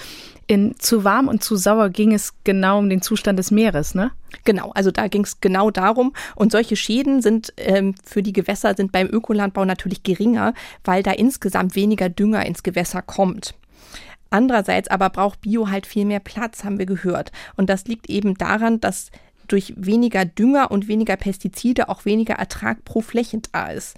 In Zu warm und zu sauer ging es genau um den Zustand des Meeres, ne? Genau, also da ging es genau darum. Und solche Schäden sind ähm, für die Gewässer sind beim Ökolandbau natürlich geringer, weil da insgesamt weniger Dünger ins Gewässer kommt. Andererseits aber braucht Bio halt viel mehr Platz, haben wir gehört. Und das liegt eben daran, dass durch weniger Dünger und weniger Pestizide auch weniger Ertrag pro Fläche da ist.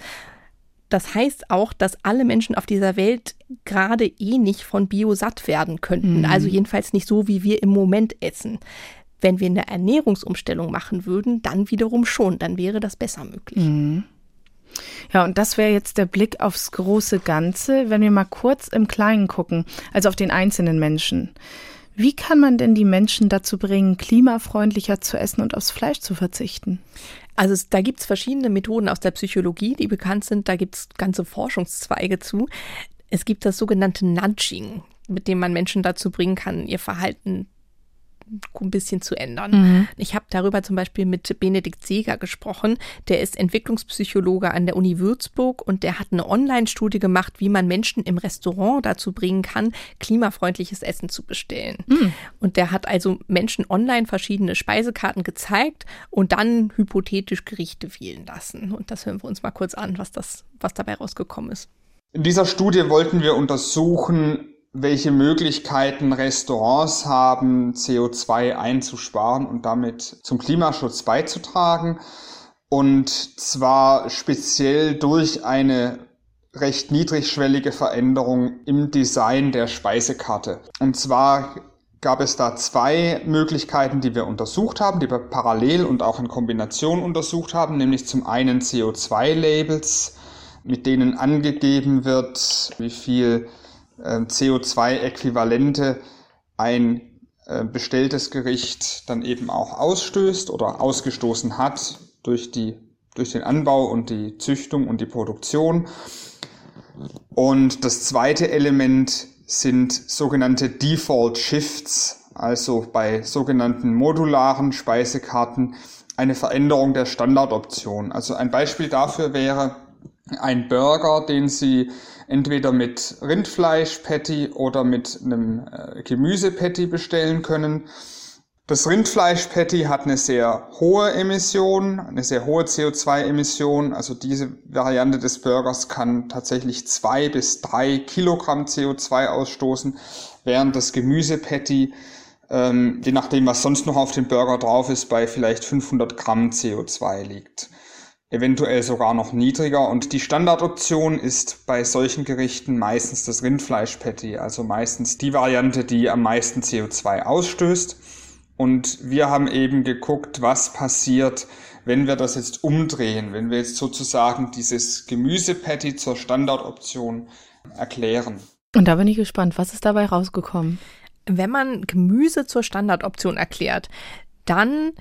Das heißt auch, dass alle Menschen auf dieser Welt gerade eh nicht von Bio satt werden könnten. Mhm. Also jedenfalls nicht so, wie wir im Moment essen. Wenn wir eine Ernährungsumstellung machen würden, dann wiederum schon, dann wäre das besser möglich. Mhm. Ja, und das wäre jetzt der Blick aufs große Ganze, wenn wir mal kurz im Kleinen gucken, also auf den einzelnen Menschen. Wie kann man denn die Menschen dazu bringen, klimafreundlicher zu essen und aufs Fleisch zu verzichten? Also da gibt es verschiedene Methoden aus der Psychologie, die bekannt sind. Da gibt es ganze Forschungszweige zu. Es gibt das sogenannte Nudging, mit dem man Menschen dazu bringen kann, ihr Verhalten ein bisschen zu ändern. Mhm. Ich habe darüber zum Beispiel mit Benedikt Seeger gesprochen. Der ist Entwicklungspsychologe an der Uni Würzburg und der hat eine Online-Studie gemacht, wie man Menschen im Restaurant dazu bringen kann, klimafreundliches Essen zu bestellen. Mhm. Und der hat also Menschen online verschiedene Speisekarten gezeigt und dann hypothetisch Gerichte wählen lassen. Und das hören wir uns mal kurz an, was das, was dabei rausgekommen ist. In dieser Studie wollten wir untersuchen, welche Möglichkeiten Restaurants haben, CO2 einzusparen und damit zum Klimaschutz beizutragen. Und zwar speziell durch eine recht niedrigschwellige Veränderung im Design der Speisekarte. Und zwar gab es da zwei Möglichkeiten, die wir untersucht haben, die wir parallel und auch in Kombination untersucht haben, nämlich zum einen CO2-Labels, mit denen angegeben wird, wie viel CO2-Äquivalente ein äh, bestelltes Gericht dann eben auch ausstößt oder ausgestoßen hat durch, die, durch den Anbau und die Züchtung und die Produktion. Und das zweite Element sind sogenannte Default Shifts, also bei sogenannten modularen Speisekarten eine Veränderung der Standardoption. Also ein Beispiel dafür wäre ein Burger, den Sie entweder mit Rindfleisch-Patty oder mit einem äh, Gemüse-Patty bestellen können. Das Rindfleisch-Patty hat eine sehr hohe Emission, eine sehr hohe CO2-Emission. Also diese Variante des Burgers kann tatsächlich zwei bis drei Kilogramm CO2 ausstoßen, während das Gemüse-Patty, ähm, je nachdem, was sonst noch auf dem Burger drauf ist, bei vielleicht 500 Gramm CO2 liegt eventuell sogar noch niedriger. Und die Standardoption ist bei solchen Gerichten meistens das Rindfleisch-Patty, also meistens die Variante, die am meisten CO2 ausstößt. Und wir haben eben geguckt, was passiert, wenn wir das jetzt umdrehen, wenn wir jetzt sozusagen dieses Gemüse-Patty zur Standardoption erklären. Und da bin ich gespannt, was ist dabei rausgekommen? Wenn man Gemüse zur Standardoption erklärt, dann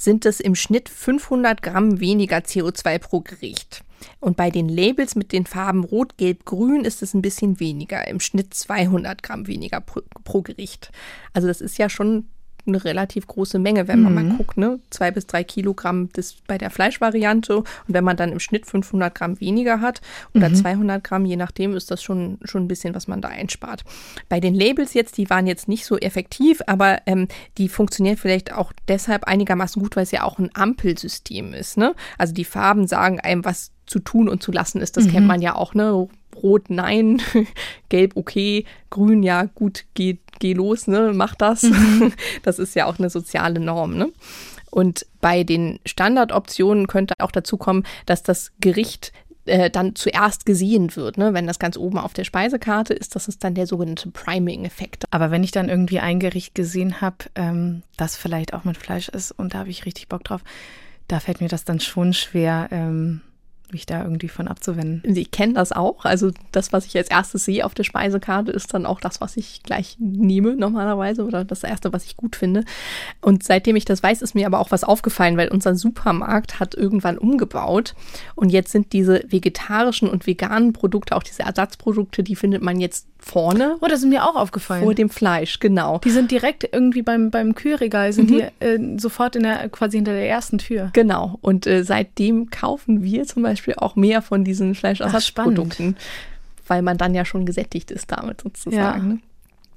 sind es im Schnitt 500 Gramm weniger CO2 pro Gericht. Und bei den Labels mit den Farben Rot, Gelb, Grün ist es ein bisschen weniger, im Schnitt 200 Gramm weniger pro, pro Gericht. Also das ist ja schon eine relativ große Menge, wenn man mhm. mal guckt, ne? Zwei bis drei Kilogramm das bei der Fleischvariante und wenn man dann im Schnitt 500 Gramm weniger hat oder mhm. 200 Gramm, je nachdem, ist das schon, schon ein bisschen, was man da einspart. Bei den Labels jetzt, die waren jetzt nicht so effektiv, aber ähm, die funktionieren vielleicht auch deshalb einigermaßen gut, weil es ja auch ein Ampelsystem ist, ne? Also die Farben sagen einem, was zu tun und zu lassen ist. Das mhm. kennt man ja auch, ne? Rot nein, gelb okay, grün ja gut, geh, geh los, ne, mach das. Mhm. Das ist ja auch eine soziale Norm, ne? Und bei den Standardoptionen könnte auch dazu kommen, dass das Gericht äh, dann zuerst gesehen wird. Ne? Wenn das ganz oben auf der Speisekarte ist, das ist dann der sogenannte Priming-Effekt. Aber wenn ich dann irgendwie ein Gericht gesehen habe, ähm, das vielleicht auch mit Fleisch ist und da habe ich richtig Bock drauf, da fällt mir das dann schon schwer, ähm, mich da irgendwie von abzuwenden. Ich kenne das auch. Also das, was ich als erstes sehe auf der Speisekarte, ist dann auch das, was ich gleich nehme normalerweise oder das erste, was ich gut finde. Und seitdem ich das weiß, ist mir aber auch was aufgefallen, weil unser Supermarkt hat irgendwann umgebaut und jetzt sind diese vegetarischen und veganen Produkte, auch diese Ersatzprodukte, die findet man jetzt vorne. Oh, das ist mir auch aufgefallen. Vor dem Fleisch, genau. Die sind direkt irgendwie beim, beim Kühlregal, sind mhm. die äh, sofort in der, quasi hinter der ersten Tür. Genau. Und äh, seitdem kaufen wir zum Beispiel auch mehr von diesen Fleischersatzprodukten, weil man dann ja schon gesättigt ist damit sozusagen.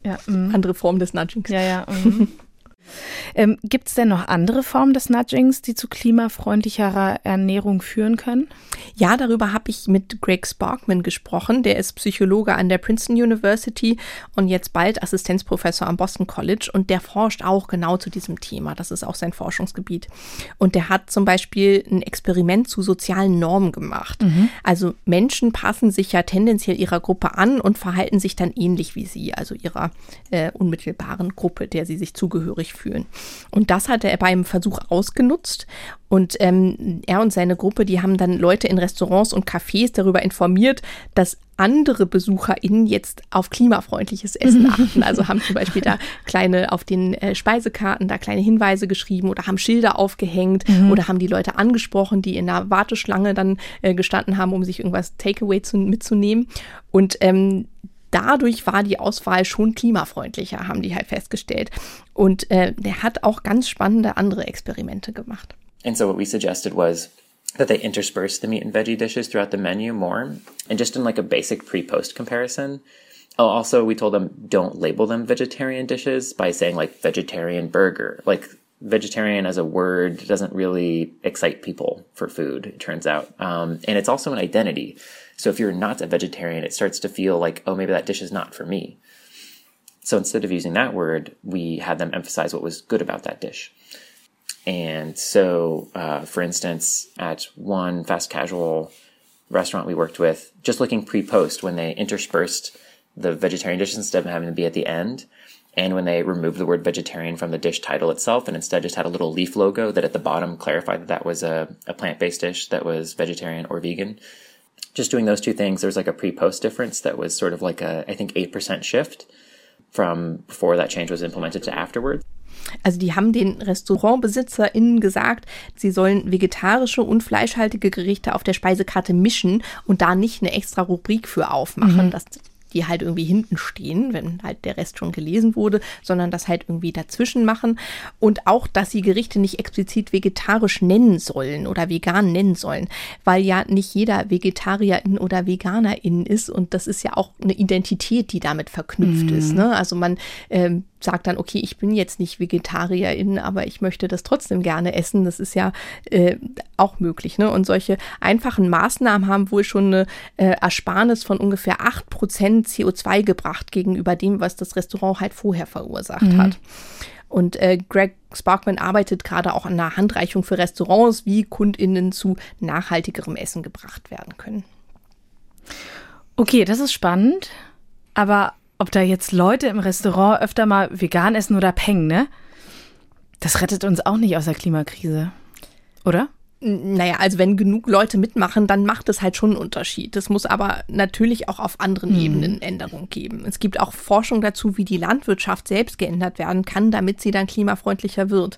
Ja. Ne? Ja, mhm. Andere Form des Nudgings. Ja, ja. Mhm. Ähm, Gibt es denn noch andere Formen des Nudgings, die zu klimafreundlicherer Ernährung führen können? Ja, darüber habe ich mit Greg Sparkman gesprochen. Der ist Psychologe an der Princeton University und jetzt bald Assistenzprofessor am Boston College und der forscht auch genau zu diesem Thema. Das ist auch sein Forschungsgebiet. Und der hat zum Beispiel ein Experiment zu sozialen Normen gemacht. Mhm. Also Menschen passen sich ja tendenziell ihrer Gruppe an und verhalten sich dann ähnlich wie sie, also ihrer äh, unmittelbaren Gruppe, der sie sich zugehörig fühlen. Und das hat er beim Versuch ausgenutzt. Und ähm, er und seine Gruppe, die haben dann Leute in Restaurants und Cafés darüber informiert, dass andere BesucherInnen jetzt auf klimafreundliches Essen achten. Also haben zum Beispiel da kleine auf den äh, Speisekarten da kleine Hinweise geschrieben oder haben Schilder aufgehängt mhm. oder haben die Leute angesprochen, die in der Warteschlange dann äh, gestanden haben, um sich irgendwas Takeaway zu, mitzunehmen. Und ähm, dadurch war die Auswahl schon klimafreundlicher, haben die halt festgestellt. Und äh, der hat auch ganz spannende andere Experimente gemacht. And so what we suggested was that they intersperse the meat and veggie dishes throughout the menu more and just in like a basic pre-post comparison. Also, we told them don't label them vegetarian dishes by saying like vegetarian burger. Like vegetarian as a word doesn't really excite people for food, it turns out. Um, and it's also an identity. So if you're not a vegetarian, it starts to feel like, oh, maybe that dish is not for me. So instead of using that word, we had them emphasize what was good about that dish. And so, uh, for instance, at one fast casual restaurant we worked with, just looking pre post when they interspersed the vegetarian dish instead of having to be at the end, and when they removed the word vegetarian from the dish title itself and instead just had a little leaf logo that at the bottom clarified that that was a, a plant based dish that was vegetarian or vegan. Just doing those two things, there's like a pre post difference that was sort of like a, I think, 8% shift from before that change was implemented to afterwards. Also die haben den RestaurantbesitzerInnen gesagt, sie sollen vegetarische und fleischhaltige Gerichte auf der Speisekarte mischen und da nicht eine extra Rubrik für aufmachen. Mhm. Das die halt irgendwie hinten stehen, wenn halt der Rest schon gelesen wurde, sondern das halt irgendwie dazwischen machen. Und auch, dass sie Gerichte nicht explizit vegetarisch nennen sollen oder vegan nennen sollen, weil ja nicht jeder Vegetarierin oder Veganerin ist und das ist ja auch eine Identität, die damit verknüpft mhm. ist. Ne? Also man ähm, sagt dann, okay, ich bin jetzt nicht Vegetarierin, aber ich möchte das trotzdem gerne essen. Das ist ja äh, auch möglich. Ne? Und solche einfachen Maßnahmen haben wohl schon eine äh, Ersparnis von ungefähr 8% CO2 gebracht gegenüber dem, was das Restaurant halt vorher verursacht mhm. hat. Und äh, Greg Sparkman arbeitet gerade auch an einer Handreichung für Restaurants, wie KundInnen zu nachhaltigerem Essen gebracht werden können. Okay, das ist spannend. Aber ob da jetzt Leute im Restaurant öfter mal vegan essen oder peng, ne? Das rettet uns auch nicht aus der Klimakrise. Oder? Naja, also wenn genug Leute mitmachen, dann macht es halt schon einen Unterschied. Es muss aber natürlich auch auf anderen mhm. Ebenen Änderungen geben. Es gibt auch Forschung dazu, wie die Landwirtschaft selbst geändert werden kann, damit sie dann klimafreundlicher wird.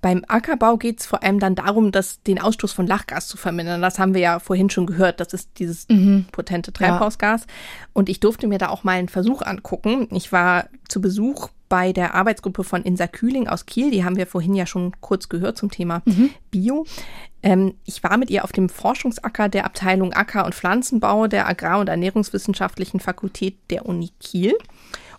Beim Ackerbau geht es vor allem dann darum, dass den Ausstoß von Lachgas zu vermindern. Das haben wir ja vorhin schon gehört. Das ist dieses mhm. potente Treibhausgas. Ja. Und ich durfte mir da auch mal einen Versuch angucken. Ich war zu Besuch bei der Arbeitsgruppe von Insa Kühling aus Kiel. Die haben wir vorhin ja schon kurz gehört zum Thema mhm. Bio. Ähm, ich war mit ihr auf dem Forschungsacker der Abteilung Acker- und Pflanzenbau der Agrar- und Ernährungswissenschaftlichen Fakultät der Uni Kiel.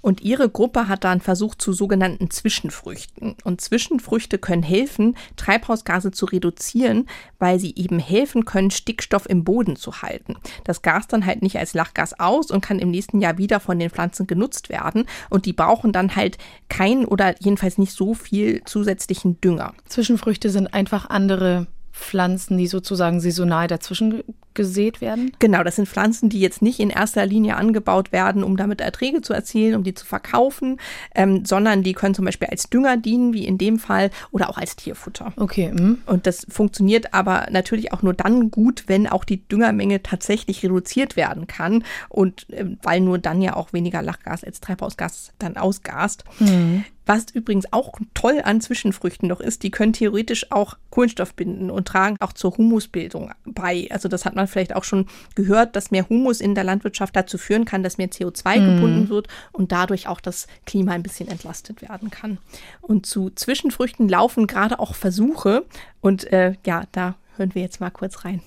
Und ihre Gruppe hat dann versucht zu sogenannten Zwischenfrüchten. Und Zwischenfrüchte können helfen, Treibhausgase zu reduzieren, weil sie eben helfen können, Stickstoff im Boden zu halten. Das Gas dann halt nicht als Lachgas aus und kann im nächsten Jahr wieder von den Pflanzen genutzt werden. Und die brauchen dann halt keinen oder jedenfalls nicht so viel zusätzlichen Dünger. Zwischenfrüchte sind einfach andere Pflanzen, die sozusagen saisonal dazwischen gesät werden? Genau, das sind Pflanzen, die jetzt nicht in erster Linie angebaut werden, um damit Erträge zu erzielen, um die zu verkaufen, ähm, sondern die können zum Beispiel als Dünger dienen, wie in dem Fall, oder auch als Tierfutter. Okay. Mh. Und das funktioniert aber natürlich auch nur dann gut, wenn auch die Düngermenge tatsächlich reduziert werden kann und äh, weil nur dann ja auch weniger Lachgas als Treibhausgas dann ausgast. Mhm. Was übrigens auch toll an Zwischenfrüchten noch ist, die können theoretisch auch Kohlenstoff binden und tragen auch zur Humusbildung bei. Also das hat man vielleicht auch schon gehört, dass mehr Humus in der Landwirtschaft dazu führen kann, dass mehr CO2 mhm. gebunden wird und dadurch auch das Klima ein bisschen entlastet werden kann. Und zu Zwischenfrüchten laufen gerade auch Versuche und äh, ja, da hören wir jetzt mal kurz rein.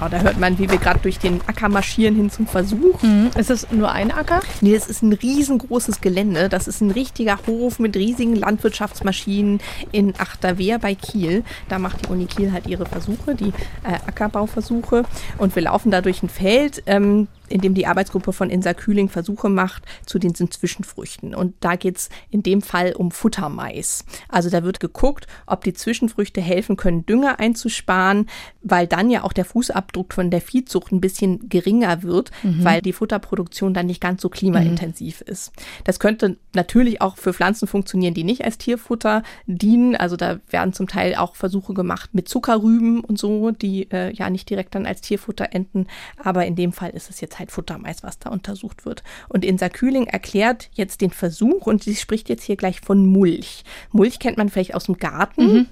Genau, da hört man, wie wir gerade durch den Acker marschieren hin zum Versuch. Mhm. Ist das nur ein Acker? Nee, das ist ein riesengroßes Gelände. Das ist ein richtiger Hof mit riesigen Landwirtschaftsmaschinen in Achterwehr bei Kiel. Da macht die Uni Kiel halt ihre Versuche, die äh, Ackerbauversuche. Und wir laufen da durch ein Feld. Ähm, in dem die Arbeitsgruppe von Insa Kühling Versuche macht zu den Zwischenfrüchten. Und da geht es in dem Fall um Futtermais. Also da wird geguckt, ob die Zwischenfrüchte helfen können, Dünger einzusparen, weil dann ja auch der Fußabdruck von der Viehzucht ein bisschen geringer wird, mhm. weil die Futterproduktion dann nicht ganz so klimaintensiv mhm. ist. Das könnte natürlich auch für Pflanzen funktionieren, die nicht als Tierfutter dienen. Also da werden zum Teil auch Versuche gemacht mit Zuckerrüben und so, die äh, ja nicht direkt dann als Tierfutter enden. Aber in dem Fall ist es jetzt halt Futtermais, was da untersucht wird. Und Insa Kühling erklärt jetzt den Versuch und sie spricht jetzt hier gleich von Mulch. Mulch kennt man vielleicht aus dem Garten. Mhm.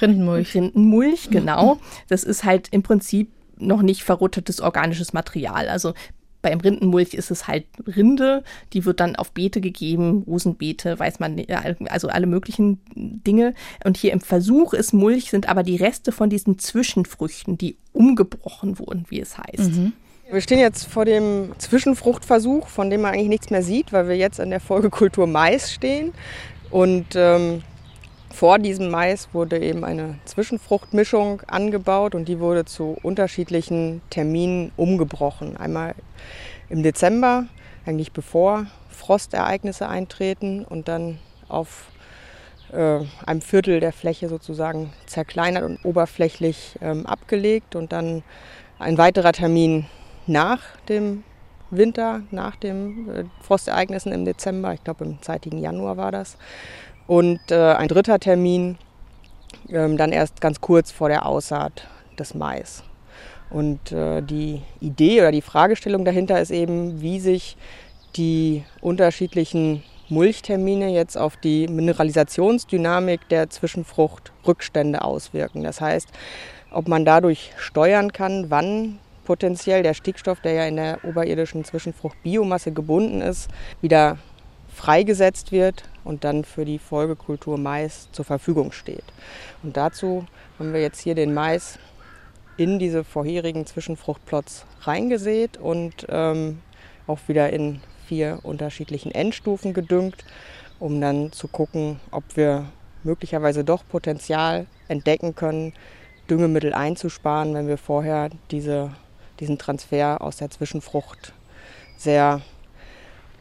Rindenmulch. Rindenmulch, genau. Das ist halt im Prinzip noch nicht verrottetes organisches Material. Also beim Rindenmulch ist es halt Rinde, die wird dann auf Beete gegeben, Rosenbeete, weiß man, also alle möglichen Dinge. Und hier im Versuch ist Mulch, sind aber die Reste von diesen Zwischenfrüchten, die umgebrochen wurden, wie es heißt. Mhm. Wir stehen jetzt vor dem Zwischenfruchtversuch, von dem man eigentlich nichts mehr sieht, weil wir jetzt an der Folgekultur Mais stehen. Und ähm, vor diesem Mais wurde eben eine Zwischenfruchtmischung angebaut und die wurde zu unterschiedlichen Terminen umgebrochen. Einmal im Dezember, eigentlich bevor Frostereignisse eintreten und dann auf äh, einem Viertel der Fläche sozusagen zerkleinert und oberflächlich ähm, abgelegt und dann ein weiterer Termin nach dem Winter nach den äh, Frostereignissen im Dezember. Ich glaube, im zeitigen Januar war das. Und äh, ein dritter Termin ähm, dann erst ganz kurz vor der Aussaat des Mais. Und äh, die Idee oder die Fragestellung dahinter ist eben, wie sich die unterschiedlichen Mulchtermine jetzt auf die Mineralisationsdynamik der Zwischenfruchtrückstände auswirken. Das heißt, ob man dadurch steuern kann, wann potenziell der Stickstoff, der ja in der oberirdischen Zwischenfruchtbiomasse gebunden ist, wieder freigesetzt wird und dann für die Folgekultur Mais zur Verfügung steht. Und dazu haben wir jetzt hier den Mais in diese vorherigen Zwischenfruchtplots reingesät und ähm, auch wieder in vier unterschiedlichen Endstufen gedüngt, um dann zu gucken, ob wir möglicherweise doch Potenzial entdecken können, Düngemittel einzusparen, wenn wir vorher diese, diesen Transfer aus der Zwischenfrucht sehr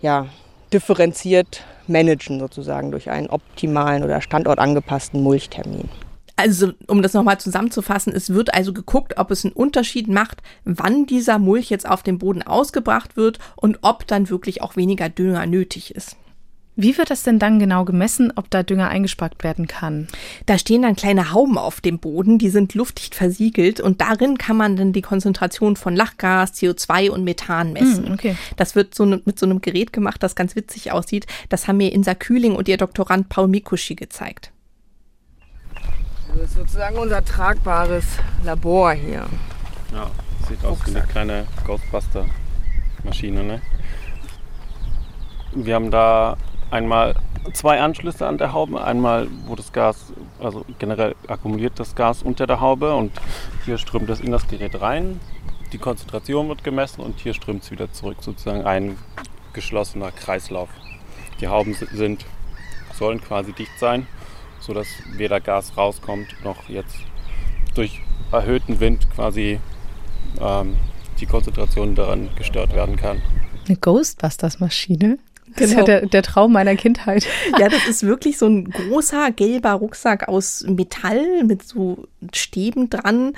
ja, differenziert managen, sozusagen durch einen optimalen oder standortangepassten Mulchtermin. Also, um das nochmal zusammenzufassen, es wird also geguckt, ob es einen Unterschied macht, wann dieser Mulch jetzt auf dem Boden ausgebracht wird und ob dann wirklich auch weniger Dünger nötig ist. Wie wird das denn dann genau gemessen, ob da Dünger eingespart werden kann? Da stehen dann kleine Hauben auf dem Boden, die sind luftdicht versiegelt und darin kann man dann die Konzentration von Lachgas, CO2 und Methan messen. Mm, okay. Das wird so ne, mit so einem Gerät gemacht, das ganz witzig aussieht. Das haben mir Insa Kühling und ihr Doktorand Paul Mikushi gezeigt. Das ist sozusagen unser tragbares Labor hier. Ja, sieht aus wie eine kleine Ghostbuster-Maschine. Ne? Wir haben da einmal zwei Anschlüsse an der Haube. Einmal, wo das Gas, also generell akkumuliert das Gas unter der Haube und hier strömt es in das Gerät rein. Die Konzentration wird gemessen und hier strömt es wieder zurück. Sozusagen ein geschlossener Kreislauf. Die Hauben sind, sollen quasi dicht sein sodass weder Gas rauskommt noch jetzt durch erhöhten Wind quasi ähm, die Konzentration daran gestört werden kann. Eine Ghostbusters-Maschine? Das genau. ist ja der, der, Traum meiner Kindheit. Ja, das ist wirklich so ein großer gelber Rucksack aus Metall mit so Stäben dran.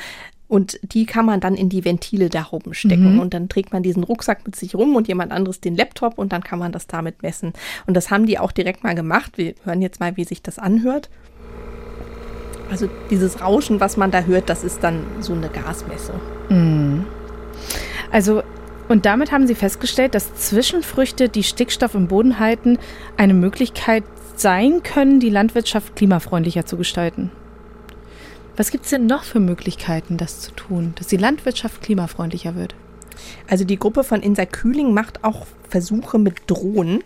Und die kann man dann in die Ventile der Hauben stecken. Mhm. Und dann trägt man diesen Rucksack mit sich rum und jemand anderes den Laptop und dann kann man das damit messen. Und das haben die auch direkt mal gemacht. Wir hören jetzt mal, wie sich das anhört. Also dieses Rauschen, was man da hört, das ist dann so eine Gasmesse. Mhm. Also und damit haben sie festgestellt, dass Zwischenfrüchte, die Stickstoff im Boden halten, eine Möglichkeit sein können, die Landwirtschaft klimafreundlicher zu gestalten. Was gibt es denn noch für Möglichkeiten, das zu tun, dass die Landwirtschaft klimafreundlicher wird? Also die Gruppe von Insa Kühling macht auch Versuche mit Drohnen.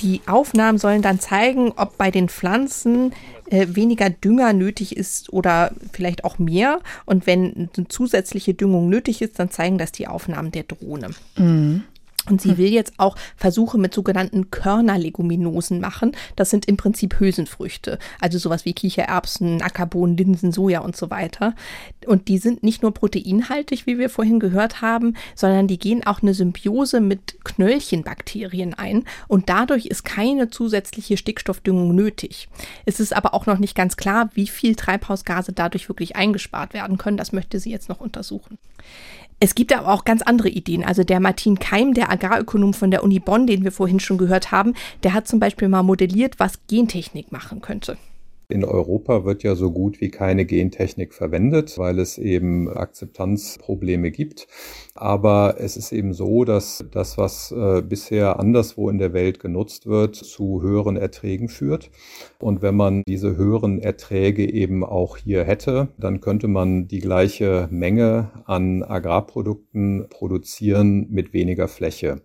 Die Aufnahmen sollen dann zeigen, ob bei den Pflanzen äh, weniger Dünger nötig ist oder vielleicht auch mehr. Und wenn zusätzliche Düngung nötig ist, dann zeigen das die Aufnahmen der Drohne. Mhm. Und sie hm. will jetzt auch Versuche mit sogenannten Körnerleguminosen machen. Das sind im Prinzip Hülsenfrüchte, also sowas wie Kichererbsen, Ackerbohnen, Linsen, Soja und so weiter. Und die sind nicht nur proteinhaltig, wie wir vorhin gehört haben, sondern die gehen auch eine Symbiose mit Knöllchenbakterien ein und dadurch ist keine zusätzliche Stickstoffdüngung nötig. Es ist aber auch noch nicht ganz klar, wie viel Treibhausgase dadurch wirklich eingespart werden können. Das möchte sie jetzt noch untersuchen. Es gibt aber auch ganz andere Ideen. Also der Martin Keim, der Agrarökonom von der Uni Bonn, den wir vorhin schon gehört haben, der hat zum Beispiel mal modelliert, was Gentechnik machen könnte. In Europa wird ja so gut wie keine Gentechnik verwendet, weil es eben Akzeptanzprobleme gibt. Aber es ist eben so, dass das, was äh, bisher anderswo in der Welt genutzt wird, zu höheren Erträgen führt. Und wenn man diese höheren Erträge eben auch hier hätte, dann könnte man die gleiche Menge an Agrarprodukten produzieren mit weniger Fläche.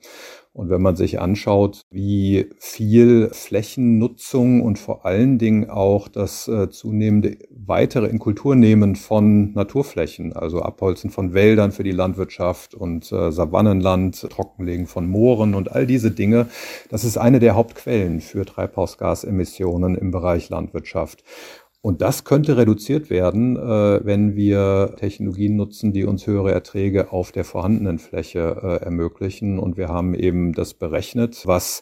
Und wenn man sich anschaut, wie viel Flächennutzung und vor allen Dingen auch das äh, zunehmende weitere Inkulturnehmen von Naturflächen, also Abholzen von Wäldern für die Landwirtschaft und äh, Savannenland, Trockenlegen von Mooren und all diese Dinge, das ist eine der Hauptquellen für Treibhausgasemissionen im Bereich Landwirtschaft. Und das könnte reduziert werden, äh, wenn wir Technologien nutzen, die uns höhere Erträge auf der vorhandenen Fläche äh, ermöglichen. Und wir haben eben das berechnet, was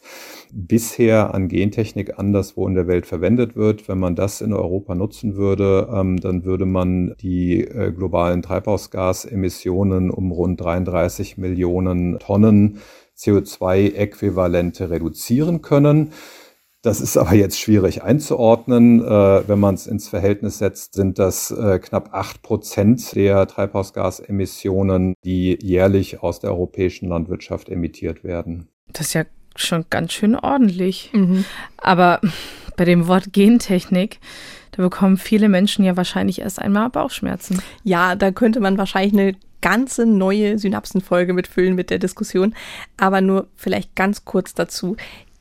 bisher an Gentechnik anderswo in der Welt verwendet wird. Wenn man das in Europa nutzen würde, ähm, dann würde man die äh, globalen Treibhausgasemissionen um rund 33 Millionen Tonnen CO2-Äquivalente reduzieren können. Das ist aber jetzt schwierig einzuordnen. Äh, wenn man es ins Verhältnis setzt, sind das äh, knapp acht Prozent der Treibhausgasemissionen, die jährlich aus der europäischen Landwirtschaft emittiert werden. Das ist ja schon ganz schön ordentlich. Mhm. Aber bei dem Wort Gentechnik, da bekommen viele Menschen ja wahrscheinlich erst einmal Bauchschmerzen. Ja, da könnte man wahrscheinlich eine ganze neue Synapsenfolge mitfüllen mit der Diskussion. Aber nur vielleicht ganz kurz dazu.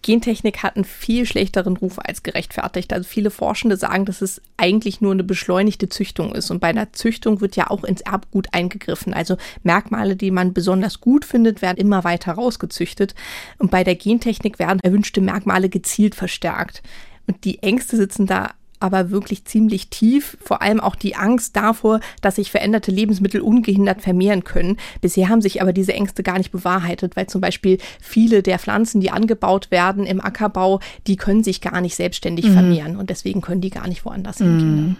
Gentechnik hat einen viel schlechteren Ruf als gerechtfertigt. Also viele Forschende sagen, dass es eigentlich nur eine beschleunigte Züchtung ist. Und bei einer Züchtung wird ja auch ins Erbgut eingegriffen. Also Merkmale, die man besonders gut findet, werden immer weiter rausgezüchtet. Und bei der Gentechnik werden erwünschte Merkmale gezielt verstärkt. Und die Ängste sitzen da aber wirklich ziemlich tief. Vor allem auch die Angst davor, dass sich veränderte Lebensmittel ungehindert vermehren können. Bisher haben sich aber diese Ängste gar nicht bewahrheitet, weil zum Beispiel viele der Pflanzen, die angebaut werden im Ackerbau, die können sich gar nicht selbstständig mhm. vermehren und deswegen können die gar nicht woanders mhm. hingehen.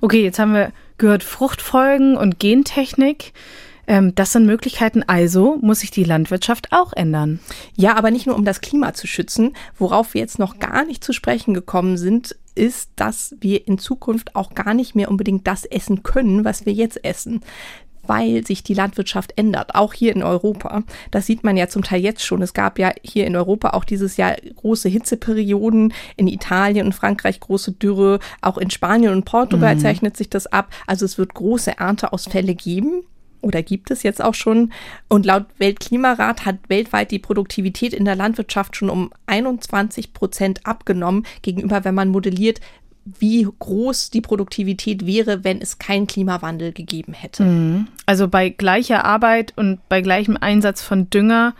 Okay, jetzt haben wir gehört Fruchtfolgen und Gentechnik. Ähm, das sind Möglichkeiten, also muss sich die Landwirtschaft auch ändern. Ja, aber nicht nur um das Klima zu schützen. Worauf wir jetzt noch gar nicht zu sprechen gekommen sind, ist, dass wir in Zukunft auch gar nicht mehr unbedingt das essen können, was wir jetzt essen weil sich die Landwirtschaft ändert, auch hier in Europa. Das sieht man ja zum Teil jetzt schon. Es gab ja hier in Europa auch dieses Jahr große Hitzeperioden, in Italien und Frankreich große Dürre, auch in Spanien und Portugal mhm. zeichnet sich das ab. Also es wird große Ernteausfälle geben oder gibt es jetzt auch schon. Und laut Weltklimarat hat weltweit die Produktivität in der Landwirtschaft schon um 21 Prozent abgenommen gegenüber, wenn man modelliert, wie groß die Produktivität wäre, wenn es keinen Klimawandel gegeben hätte. Mhm. Also bei gleicher Arbeit und bei gleichem Einsatz von Dünger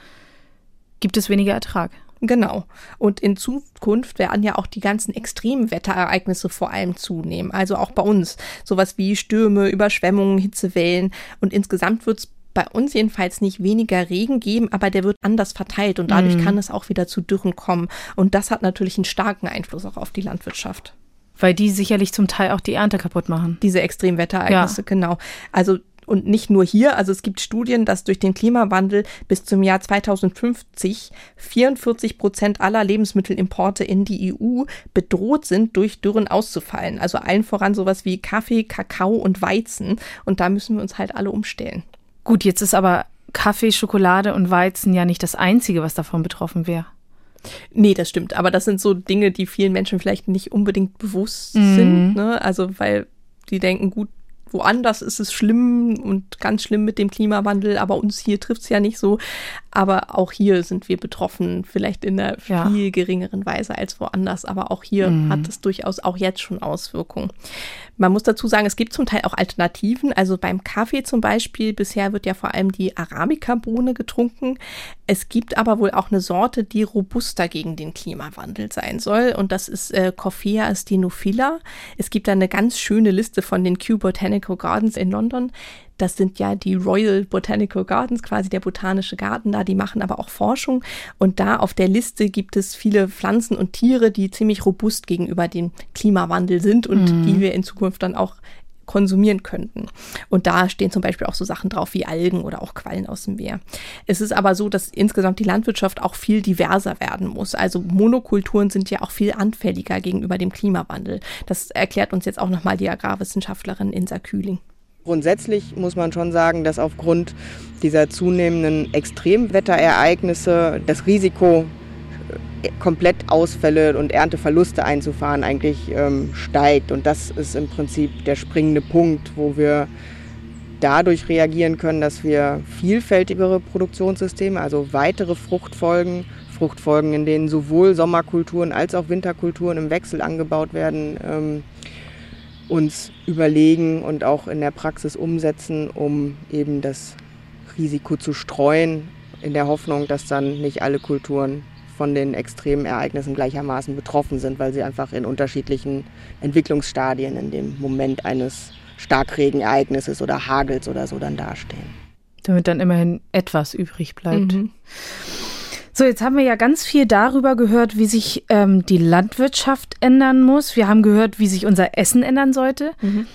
gibt es weniger Ertrag. Genau. Und in Zukunft werden ja auch die ganzen extremen Wetterereignisse vor allem zunehmen. Also auch bei uns. Sowas wie Stürme, Überschwemmungen, Hitzewellen. Und insgesamt wird es bei uns jedenfalls nicht weniger Regen geben, aber der wird anders verteilt und dadurch mhm. kann es auch wieder zu Dürren kommen. Und das hat natürlich einen starken Einfluss auch auf die Landwirtschaft. Weil die sicherlich zum Teil auch die Ernte kaputt machen. Diese Extremwetterereignisse, ja. genau. Also und nicht nur hier, also es gibt Studien, dass durch den Klimawandel bis zum Jahr 2050 44 Prozent aller Lebensmittelimporte in die EU bedroht sind, durch Dürren auszufallen. Also allen voran sowas wie Kaffee, Kakao und Weizen. Und da müssen wir uns halt alle umstellen. Gut, jetzt ist aber Kaffee, Schokolade und Weizen ja nicht das Einzige, was davon betroffen wäre. Nee, das stimmt. Aber das sind so Dinge, die vielen Menschen vielleicht nicht unbedingt bewusst mhm. sind. Ne? Also, weil die denken, gut, woanders ist es schlimm und ganz schlimm mit dem Klimawandel, aber uns hier trifft es ja nicht so. Aber auch hier sind wir betroffen, vielleicht in einer ja. viel geringeren Weise als woanders. Aber auch hier mhm. hat es durchaus auch jetzt schon Auswirkungen. Man muss dazu sagen, es gibt zum Teil auch Alternativen. Also beim Kaffee zum Beispiel, bisher wird ja vor allem die Arabica-Bohne getrunken. Es gibt aber wohl auch eine Sorte, die robuster gegen den Klimawandel sein soll. Und das ist äh, Coffea stenophila. Es gibt da eine ganz schöne Liste von den Kew Botanical Gardens in London. Das sind ja die Royal Botanical Gardens, quasi der botanische Garten da. Die machen aber auch Forschung. Und da auf der Liste gibt es viele Pflanzen und Tiere, die ziemlich robust gegenüber dem Klimawandel sind und mhm. die wir in Zukunft dann auch konsumieren könnten. Und da stehen zum Beispiel auch so Sachen drauf wie Algen oder auch Quallen aus dem Meer. Es ist aber so, dass insgesamt die Landwirtschaft auch viel diverser werden muss. Also Monokulturen sind ja auch viel anfälliger gegenüber dem Klimawandel. Das erklärt uns jetzt auch nochmal die Agrarwissenschaftlerin Insa Kühling. Grundsätzlich muss man schon sagen, dass aufgrund dieser zunehmenden Extremwetterereignisse das Risiko, komplett Ausfälle und Ernteverluste einzufahren, eigentlich ähm, steigt. Und das ist im Prinzip der springende Punkt, wo wir dadurch reagieren können, dass wir vielfältigere Produktionssysteme, also weitere Fruchtfolgen, Fruchtfolgen, in denen sowohl Sommerkulturen als auch Winterkulturen im Wechsel angebaut werden, ähm, uns überlegen und auch in der Praxis umsetzen, um eben das Risiko zu streuen, in der Hoffnung, dass dann nicht alle Kulturen von den extremen Ereignissen gleichermaßen betroffen sind, weil sie einfach in unterschiedlichen Entwicklungsstadien in dem Moment eines Starkregenereignisses oder Hagels oder so dann dastehen. Damit dann immerhin etwas übrig bleibt. Mhm. So, jetzt haben wir ja ganz viel darüber gehört, wie sich ähm, die Landwirtschaft ändern muss. Wir haben gehört, wie sich unser Essen ändern sollte. Mhm.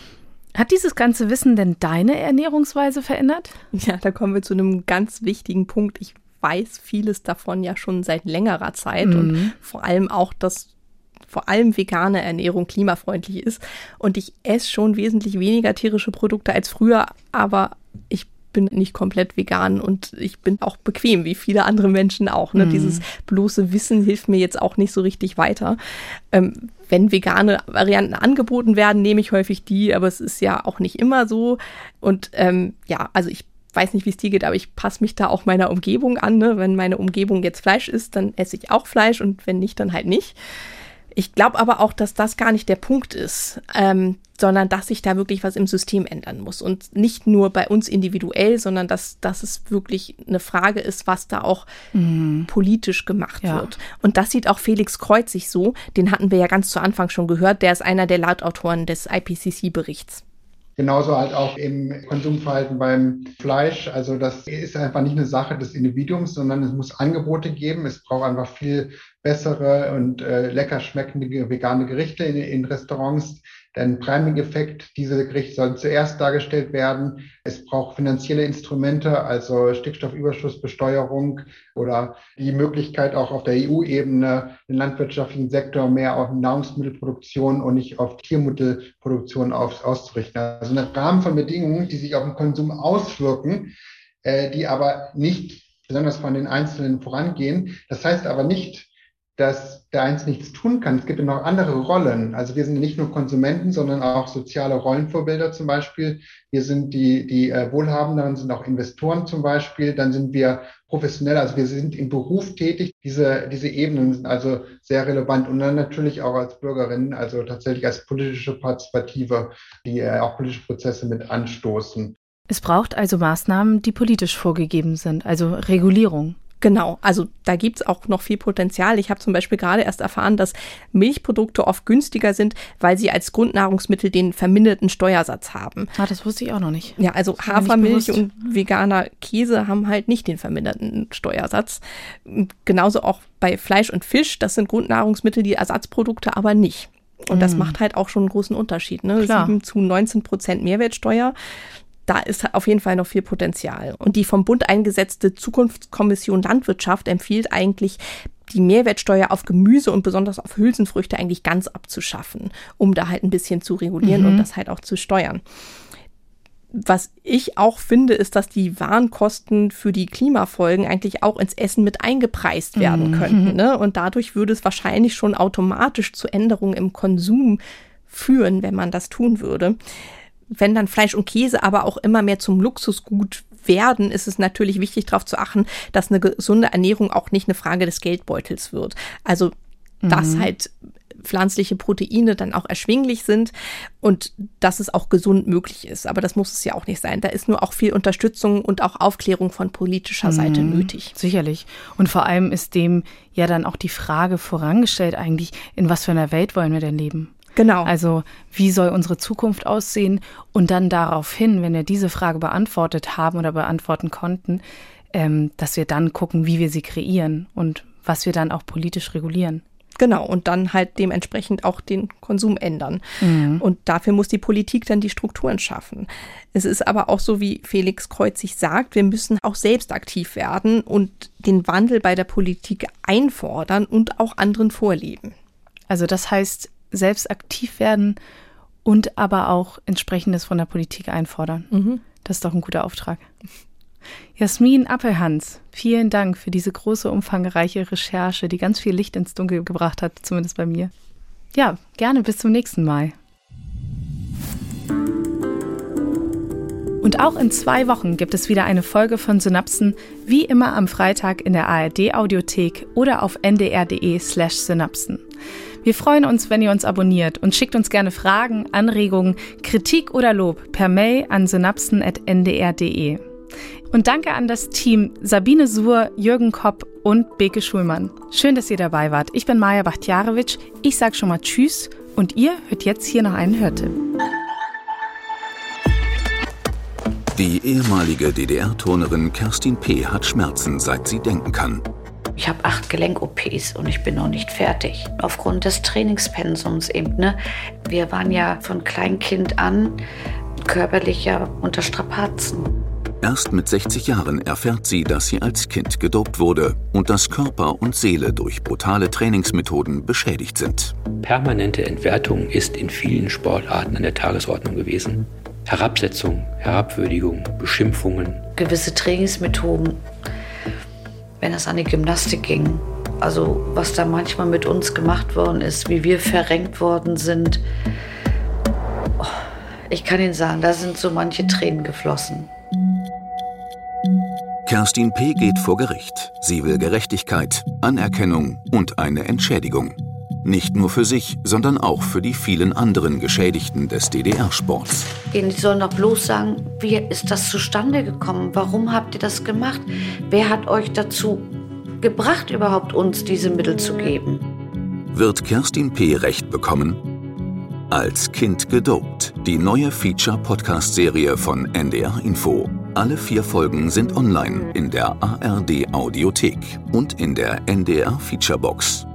Hat dieses ganze Wissen denn deine Ernährungsweise verändert? Ja, da kommen wir zu einem ganz wichtigen Punkt. Ich weiß vieles davon ja schon seit längerer Zeit mhm. und vor allem auch, dass vor allem vegane Ernährung klimafreundlich ist. Und ich esse schon wesentlich weniger tierische Produkte als früher, aber ich bin nicht komplett vegan und ich bin auch bequem, wie viele andere Menschen auch. Ne? Mhm. Dieses bloße Wissen hilft mir jetzt auch nicht so richtig weiter. Ähm, wenn vegane Varianten angeboten werden, nehme ich häufig die, aber es ist ja auch nicht immer so. Und ähm, ja, also ich weiß nicht, wie es dir geht, aber ich passe mich da auch meiner Umgebung an. Ne? Wenn meine Umgebung jetzt Fleisch isst, dann esse ich auch Fleisch und wenn nicht, dann halt nicht. Ich glaube aber auch, dass das gar nicht der Punkt ist, ähm, sondern dass sich da wirklich was im System ändern muss. Und nicht nur bei uns individuell, sondern dass, dass es wirklich eine Frage ist, was da auch mhm. politisch gemacht ja. wird. Und das sieht auch Felix Kreuzig so. Den hatten wir ja ganz zu Anfang schon gehört. Der ist einer der Leitautoren des IPCC-Berichts. Genauso halt auch im Konsumverhalten beim Fleisch. Also das ist einfach nicht eine Sache des Individuums, sondern es muss Angebote geben. Es braucht einfach viel bessere und äh, lecker schmeckende vegane Gerichte in, in Restaurants. Denn Priming-Effekt, diese Gerichte sollen zuerst dargestellt werden. Es braucht finanzielle Instrumente, also Stickstoffüberschussbesteuerung oder die Möglichkeit auch auf der EU-Ebene den landwirtschaftlichen Sektor mehr auf Nahrungsmittelproduktion und nicht auf Tiermittelproduktion auf, auszurichten. Also ein Rahmen von Bedingungen, die sich auf den Konsum auswirken, äh, die aber nicht besonders von den Einzelnen vorangehen. Das heißt aber nicht, dass der eins nichts tun kann. Es gibt ja noch andere Rollen. Also wir sind nicht nur Konsumenten, sondern auch soziale Rollenvorbilder zum Beispiel. Wir sind die, die äh, Wohlhabenden, sind auch Investoren zum Beispiel. Dann sind wir professionell, also wir sind im Beruf tätig. Diese, diese Ebenen sind also sehr relevant. Und dann natürlich auch als Bürgerinnen, also tatsächlich als politische Partizipative, die äh, auch politische Prozesse mit anstoßen. Es braucht also Maßnahmen, die politisch vorgegeben sind, also Regulierung. Genau, also da gibt's auch noch viel Potenzial. Ich habe zum Beispiel gerade erst erfahren, dass Milchprodukte oft günstiger sind, weil sie als Grundnahrungsmittel den verminderten Steuersatz haben. Ah, das wusste ich auch noch nicht. Ja, also Hafermilch und veganer Käse haben halt nicht den verminderten Steuersatz. Genauso auch bei Fleisch und Fisch, das sind Grundnahrungsmittel, die Ersatzprodukte aber nicht. Und das mm. macht halt auch schon einen großen Unterschied. Ne? Klar. 7 zu 19 Prozent Mehrwertsteuer da ist auf jeden Fall noch viel Potenzial. Und die vom Bund eingesetzte Zukunftskommission Landwirtschaft empfiehlt eigentlich, die Mehrwertsteuer auf Gemüse und besonders auf Hülsenfrüchte eigentlich ganz abzuschaffen, um da halt ein bisschen zu regulieren mhm. und das halt auch zu steuern. Was ich auch finde, ist, dass die Warenkosten für die Klimafolgen eigentlich auch ins Essen mit eingepreist werden mhm. könnten. Ne? Und dadurch würde es wahrscheinlich schon automatisch zu Änderungen im Konsum führen, wenn man das tun würde wenn dann Fleisch und Käse aber auch immer mehr zum Luxusgut werden, ist es natürlich wichtig darauf zu achten, dass eine gesunde Ernährung auch nicht eine Frage des Geldbeutels wird. Also, dass mhm. halt pflanzliche Proteine dann auch erschwinglich sind und dass es auch gesund möglich ist. Aber das muss es ja auch nicht sein. Da ist nur auch viel Unterstützung und auch Aufklärung von politischer Seite mhm, nötig. Sicherlich. Und vor allem ist dem ja dann auch die Frage vorangestellt eigentlich, in was für einer Welt wollen wir denn leben? Genau. Also wie soll unsere Zukunft aussehen? Und dann daraufhin, wenn wir diese Frage beantwortet haben oder beantworten konnten, ähm, dass wir dann gucken, wie wir sie kreieren und was wir dann auch politisch regulieren. Genau, und dann halt dementsprechend auch den Konsum ändern. Mhm. Und dafür muss die Politik dann die Strukturen schaffen. Es ist aber auch so, wie Felix Kreuzig sagt, wir müssen auch selbst aktiv werden und den Wandel bei der Politik einfordern und auch anderen vorleben. Also das heißt, selbst aktiv werden und aber auch entsprechendes von der Politik einfordern. Mhm. Das ist doch ein guter Auftrag. Jasmin Appelhans, vielen Dank für diese große, umfangreiche Recherche, die ganz viel Licht ins Dunkel gebracht hat, zumindest bei mir. Ja, gerne bis zum nächsten Mal. Und auch in zwei Wochen gibt es wieder eine Folge von Synapsen, wie immer am Freitag in der ARD-Audiothek oder auf ndr.de/slash synapsen. Wir freuen uns, wenn ihr uns abonniert und schickt uns gerne Fragen, Anregungen, Kritik oder Lob per Mail an synapsen.ndr.de. Und danke an das Team Sabine Suhr, Jürgen Kopp und Beke Schulmann. Schön, dass ihr dabei wart. Ich bin Maja Bachtjarewitsch. Ich sage schon mal Tschüss und ihr hört jetzt hier noch einen Hörtipp. Die ehemalige DDR-Turnerin Kerstin P. hat Schmerzen, seit sie denken kann. Ich habe acht Gelenk-OPs und ich bin noch nicht fertig. Aufgrund des Trainingspensums eben. Ne? Wir waren ja von Kleinkind an körperlich ja unter Strapazen. Erst mit 60 Jahren erfährt sie, dass sie als Kind gedopt wurde und dass Körper und Seele durch brutale Trainingsmethoden beschädigt sind. Permanente Entwertung ist in vielen Sportarten an der Tagesordnung gewesen. Herabsetzung, Herabwürdigung, Beschimpfungen. Gewisse Trainingsmethoden, wenn es an die Gymnastik ging, also was da manchmal mit uns gemacht worden ist, wie wir verrenkt worden sind. Oh, ich kann Ihnen sagen, da sind so manche Tränen geflossen. Kerstin P. geht vor Gericht. Sie will Gerechtigkeit, Anerkennung und eine Entschädigung. Nicht nur für sich, sondern auch für die vielen anderen Geschädigten des DDR-Sports. Die sollen doch bloß sagen, wie ist das zustande gekommen? Warum habt ihr das gemacht? Wer hat euch dazu gebracht, überhaupt uns diese Mittel zu geben? Wird Kerstin P. Recht bekommen? Als Kind gedopt, die neue Feature-Podcast-Serie von NDR Info. Alle vier Folgen sind online in der ARD Audiothek und in der NDR Featurebox.